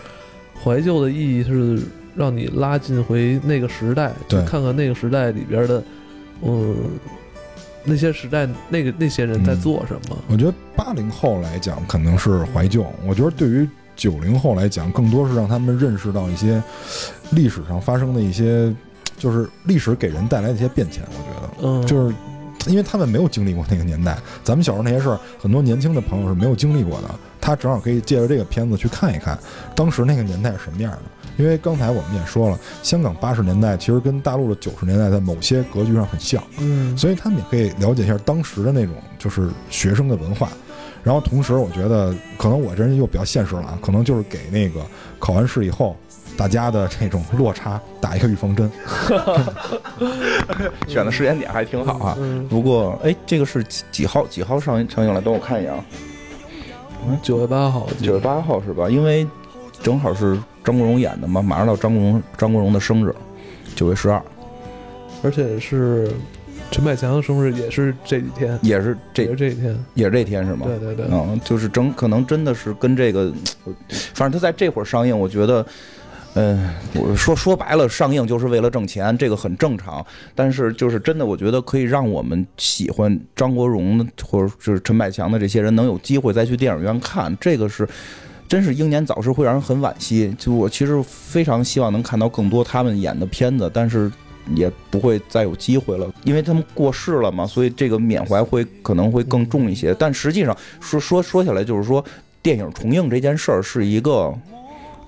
[SPEAKER 1] 怀旧的意义是让你拉近回那个时代，去
[SPEAKER 3] 对。
[SPEAKER 1] 看看那个时代里边的，嗯，那些时代那个那些人在
[SPEAKER 3] 嗯
[SPEAKER 1] 做什么。
[SPEAKER 3] 我觉得八零后来讲可能是怀旧，我觉得对于九零后来讲，更多是让他们认识到一些历史上发生的一些，就是历史给人带来的一些变迁。我觉得。
[SPEAKER 1] 嗯，
[SPEAKER 3] 就是因为他们没有经历过那个年代，咱们小时候那些事儿，很多年轻的朋友是没有经历过的。他正好可以借着这个片子去看一看当时那个年代是什么样的。因为刚才我们也说了，香港八十年代其实跟大陆的九十年代在某些格局上很像，
[SPEAKER 1] 嗯，
[SPEAKER 3] 所以他们也可以了解一下当时的那种就是学生的文化。然后同时，我觉得可能我这人又比较现实了啊，可能就是给那个考完试以后大家的这种落差打一个预防针。
[SPEAKER 2] 选的时间点还挺好啊。
[SPEAKER 1] 嗯，
[SPEAKER 2] 不过，哎，这个是几几号几号上映上映了？等我看一眼啊，
[SPEAKER 1] 九月八号，
[SPEAKER 2] 九月八号是吧？因为正好是张国荣演的嘛，马上到张国荣张国荣的生日，九月十二，
[SPEAKER 1] 而且是陈百强的生日也是这几天，
[SPEAKER 2] 也是这
[SPEAKER 1] 也是这几天。
[SPEAKER 2] 也是这天是吗？
[SPEAKER 1] 对对对，
[SPEAKER 2] 嗯，就是整可能真的是跟这个，反正他在这会儿上映，我觉得，嗯、我说说白了，上映就是为了挣钱，这个很正常。但是就是真的，我觉得可以让我们喜欢张国荣的或者就是陈百强的这些人能有机会再去电影院看，这个是。真是英年早逝，会让人很惋惜。就我其实非常希望能看到更多他们演的片子，但是也不会再有机会了，因为他们过世了嘛，所以这个缅怀会可能会更重一些。但实际上说说说起来，就是说电影重映这件事儿是一个。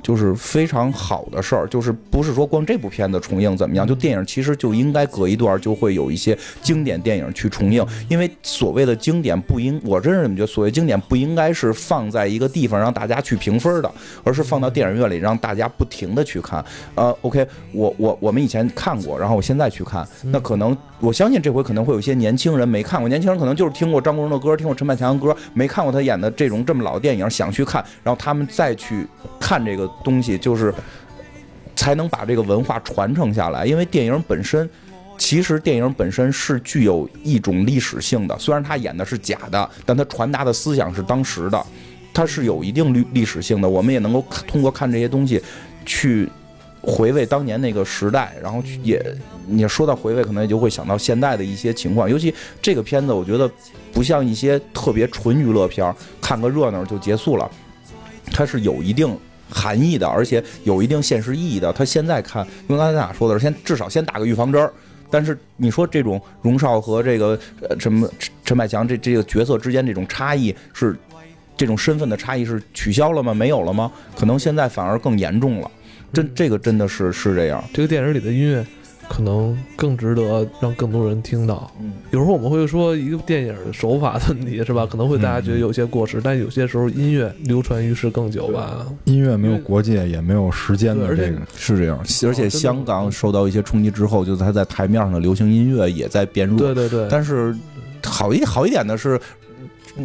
[SPEAKER 2] 就是非常好的事儿，就是不是说光这部片子重映怎么样，就电影其实就应该隔一段就会有一些经典电影去重映，因为所谓的经典不应，我真是这么觉得，所谓经典不应该是放在一个地方让大家去评分的，而是放到电影院里让大家不停的去看。呃，OK，我我我们以前看过，然后我现在去看，那可能我相信这回可能会有一些年轻人没看过，年轻人可能就是听过张国荣的歌，听过陈百强的歌，没看过他演的这种这么老的电影，想去看，然后他们再去看这个东西，就是才能把这个文化传承下来。因为电影本身，其实电影本身是具有一种历史性的，虽然他演的是假的，但他传达的思想是当时的，它是有一定历历史性的。我们也能够通过看这些东西去。回味当年那个时代，然后也，你说到回味，可能也就会想到现在的一些情况。尤其这个片子，我觉得不像一些特别纯娱乐片儿，看个热闹就结束了，它是有一定含义的，而且有一定现实意义的。他现在看，因为刚才咱俩说的是先至少先打个预防针儿。但是你说这种荣少和这个呃什么陈陈百强这这个角色之间这种差异是这种身份的差异是取消了吗？没有了吗？可能现在反而更严重了。真这个真的是是这样。
[SPEAKER 1] 这个电影里的音乐可能更值得让更多人听到。
[SPEAKER 2] 嗯，
[SPEAKER 1] 有时候我们会说一个电影的手法的问题是吧？可能会大家觉得有些过时，但有些时候音乐流传于世更久吧。
[SPEAKER 3] 音乐没有国界，也没有时间的这个。
[SPEAKER 2] 是这样。而且香港受到一些冲击之后，就是它在台面上的流行音乐也在变弱。
[SPEAKER 1] 对对对，
[SPEAKER 2] 但是好一好一点的是。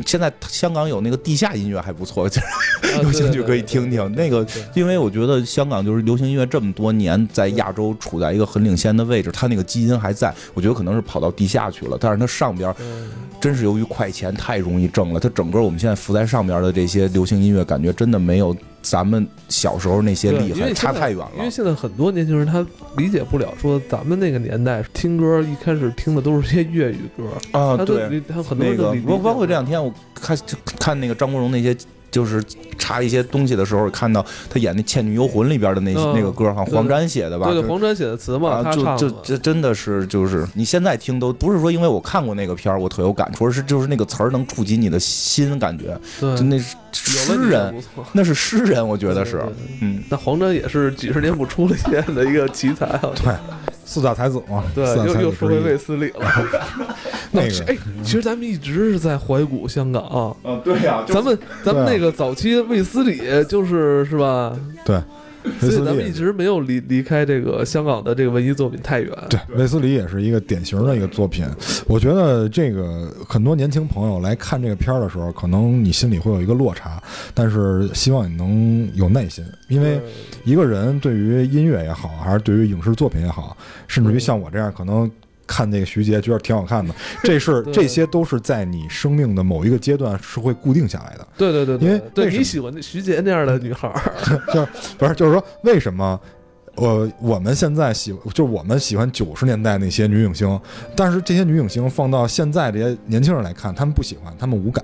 [SPEAKER 2] 现在香港有那个地下音乐还不错，就是
[SPEAKER 1] 啊
[SPEAKER 2] 有兴趣可以听听。那个因为我觉得香港就是流行音乐这么多年在亚洲处在一个很领先的位置，它那个基因还在，我觉得可能是跑到地下去了，但是它上边
[SPEAKER 1] 嗯
[SPEAKER 2] 真是由于快钱太容易挣了，它整个我们现在浮在上边的这些流行音乐，感觉真的没有咱们小时候那些厉害，差太远了
[SPEAKER 1] 因为。现在很多年轻人他理解不了，说咱们那个年代听歌一开始听的都是些粤语歌，
[SPEAKER 2] 啊，对，
[SPEAKER 1] 理他很多
[SPEAKER 2] 那个
[SPEAKER 1] 人都理
[SPEAKER 2] 包包括这两天我看就看那个张国荣那些。就是查一些东西的时候，看到他演那《倩女幽魂》里边的那、
[SPEAKER 1] 嗯。
[SPEAKER 2] 那个歌，好像黄沾写的吧？
[SPEAKER 1] 对对，黄沾写的词嘛，
[SPEAKER 2] 啊，就就
[SPEAKER 1] 他唱的。
[SPEAKER 2] 这真的是就是你现在听都不是说因为我看过那个片儿我特有感触，而是就是那个词儿能触及你的心，感觉
[SPEAKER 1] 对。
[SPEAKER 2] 就那诗人，那是诗人，我觉得是嗯，
[SPEAKER 1] 那黄沾也是几十年不出了现的一个奇才啊。
[SPEAKER 3] 对，四大才子嘛，
[SPEAKER 1] 对，又又说回。卫斯理了。
[SPEAKER 3] 那个
[SPEAKER 1] 哎，其实咱们一直是在怀古香港啊，
[SPEAKER 2] 啊，对呀、
[SPEAKER 1] 咱们咱们那个早期卫斯理就是是吧？
[SPEAKER 3] 对，
[SPEAKER 1] 所以咱们一，直没有离离开这个香港的这个文艺作品太远。
[SPEAKER 3] 对，卫斯理也是一个典型的一个作品。我觉得这个很多年轻朋友来看这个片儿的时候，可能你心里会有一个落差，但是希望你能有耐心，因为一个人对于音乐也好，还是对于影视作品也好，甚至于像我这样可能。看那个徐杰觉得挺好看的，这是这些都是在你生命的某一个阶段是会固定下来的。
[SPEAKER 1] 对对对对，
[SPEAKER 3] 因为为
[SPEAKER 1] 对你喜欢那徐杰那样的女孩儿，
[SPEAKER 3] 不是，就是说为什么？呃，我们现在喜就是我们喜欢九十年代那些女影星，但是这些女影星放到现在这些年轻人来看，他们不喜欢，他们无感。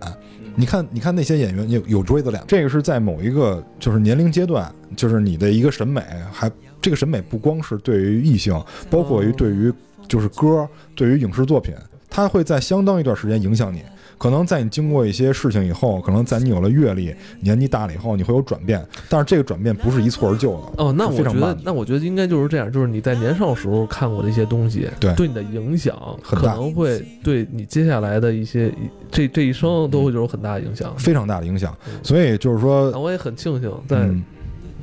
[SPEAKER 3] 你看，你看那些演员有有锥子脸，这个是在某一个就是年龄阶段，就是你的一个审美，还这个审美不光是对于异性，包括于对于就是歌，对于影视作品，它会在相当一段时间影响你。可能在你经过一些事情以后，可能在你有了阅历、年纪大了以后，你会有转变，但是这个转变不是一蹴而就的。
[SPEAKER 1] 哦，那我觉得那我觉得应该就是这样，就是你在年少时候看过的一些东西，
[SPEAKER 3] 对
[SPEAKER 1] 对你的影响可
[SPEAKER 3] 很大
[SPEAKER 1] 能会对你接下来的一些这这一生都会有很大的影响。
[SPEAKER 3] 非常大的影响
[SPEAKER 1] 嗯。
[SPEAKER 3] 所以就是说
[SPEAKER 1] 那，我也很庆幸在
[SPEAKER 3] 嗯，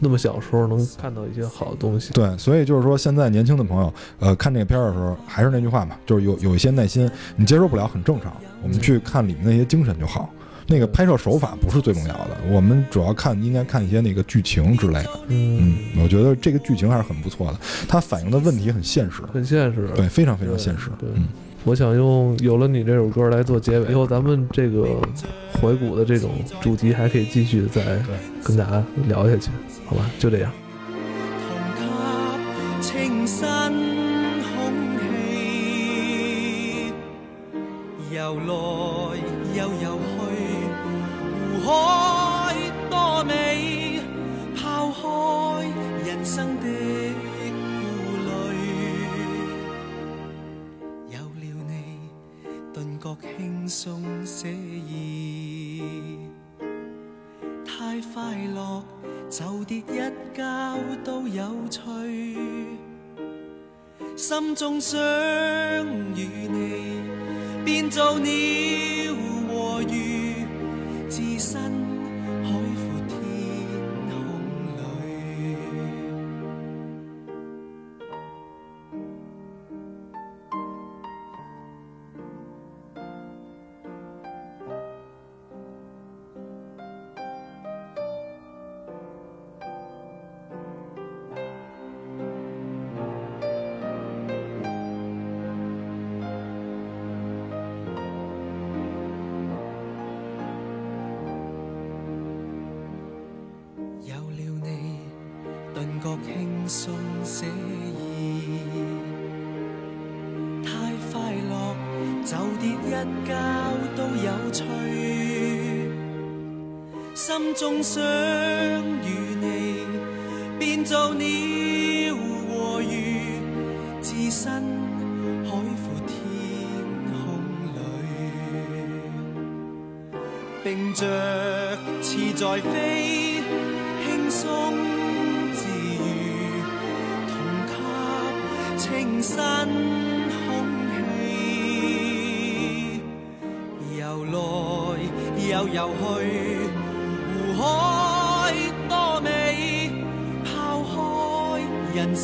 [SPEAKER 4] 那么小时候能看到一些好的东西。
[SPEAKER 3] 对，所以就是说，现在年轻的朋友，呃，看这个片儿的时候，还是那句话嘛，就是有有一些耐心，你接受不了很正常，我们去看里面那些精神就好。那个拍摄手法不是最重要的，我们主要看应该看一些那个剧情之类的。嗯，我觉得这个剧情还是很不错的，它反映的问题很现实，
[SPEAKER 4] 很现实，
[SPEAKER 3] 对，非常非常现实。
[SPEAKER 4] 对，
[SPEAKER 3] 嗯，
[SPEAKER 4] 我想用有了你这首歌来做结尾，以后咱们这个怀古的这种主题还可以继续再跟大家聊下去，好吧？就这样。轻松写意，太快乐。就跌一跤都有趣，心中想与你变做鸟和鱼，置身。鸟和鱼，置身海阔天空里，并着翅在飞，轻松自如，同吸清新空气，游来又游去。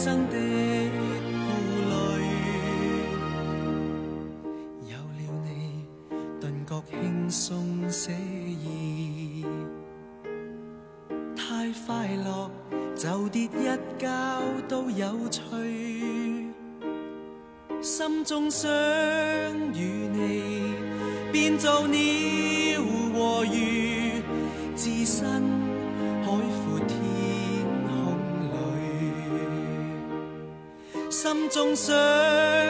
[SPEAKER 4] 生的顾虑，有了你，顿觉轻松写意。太快乐，就跌一跤都有趣。心中想与你变做鸟和鱼。中想。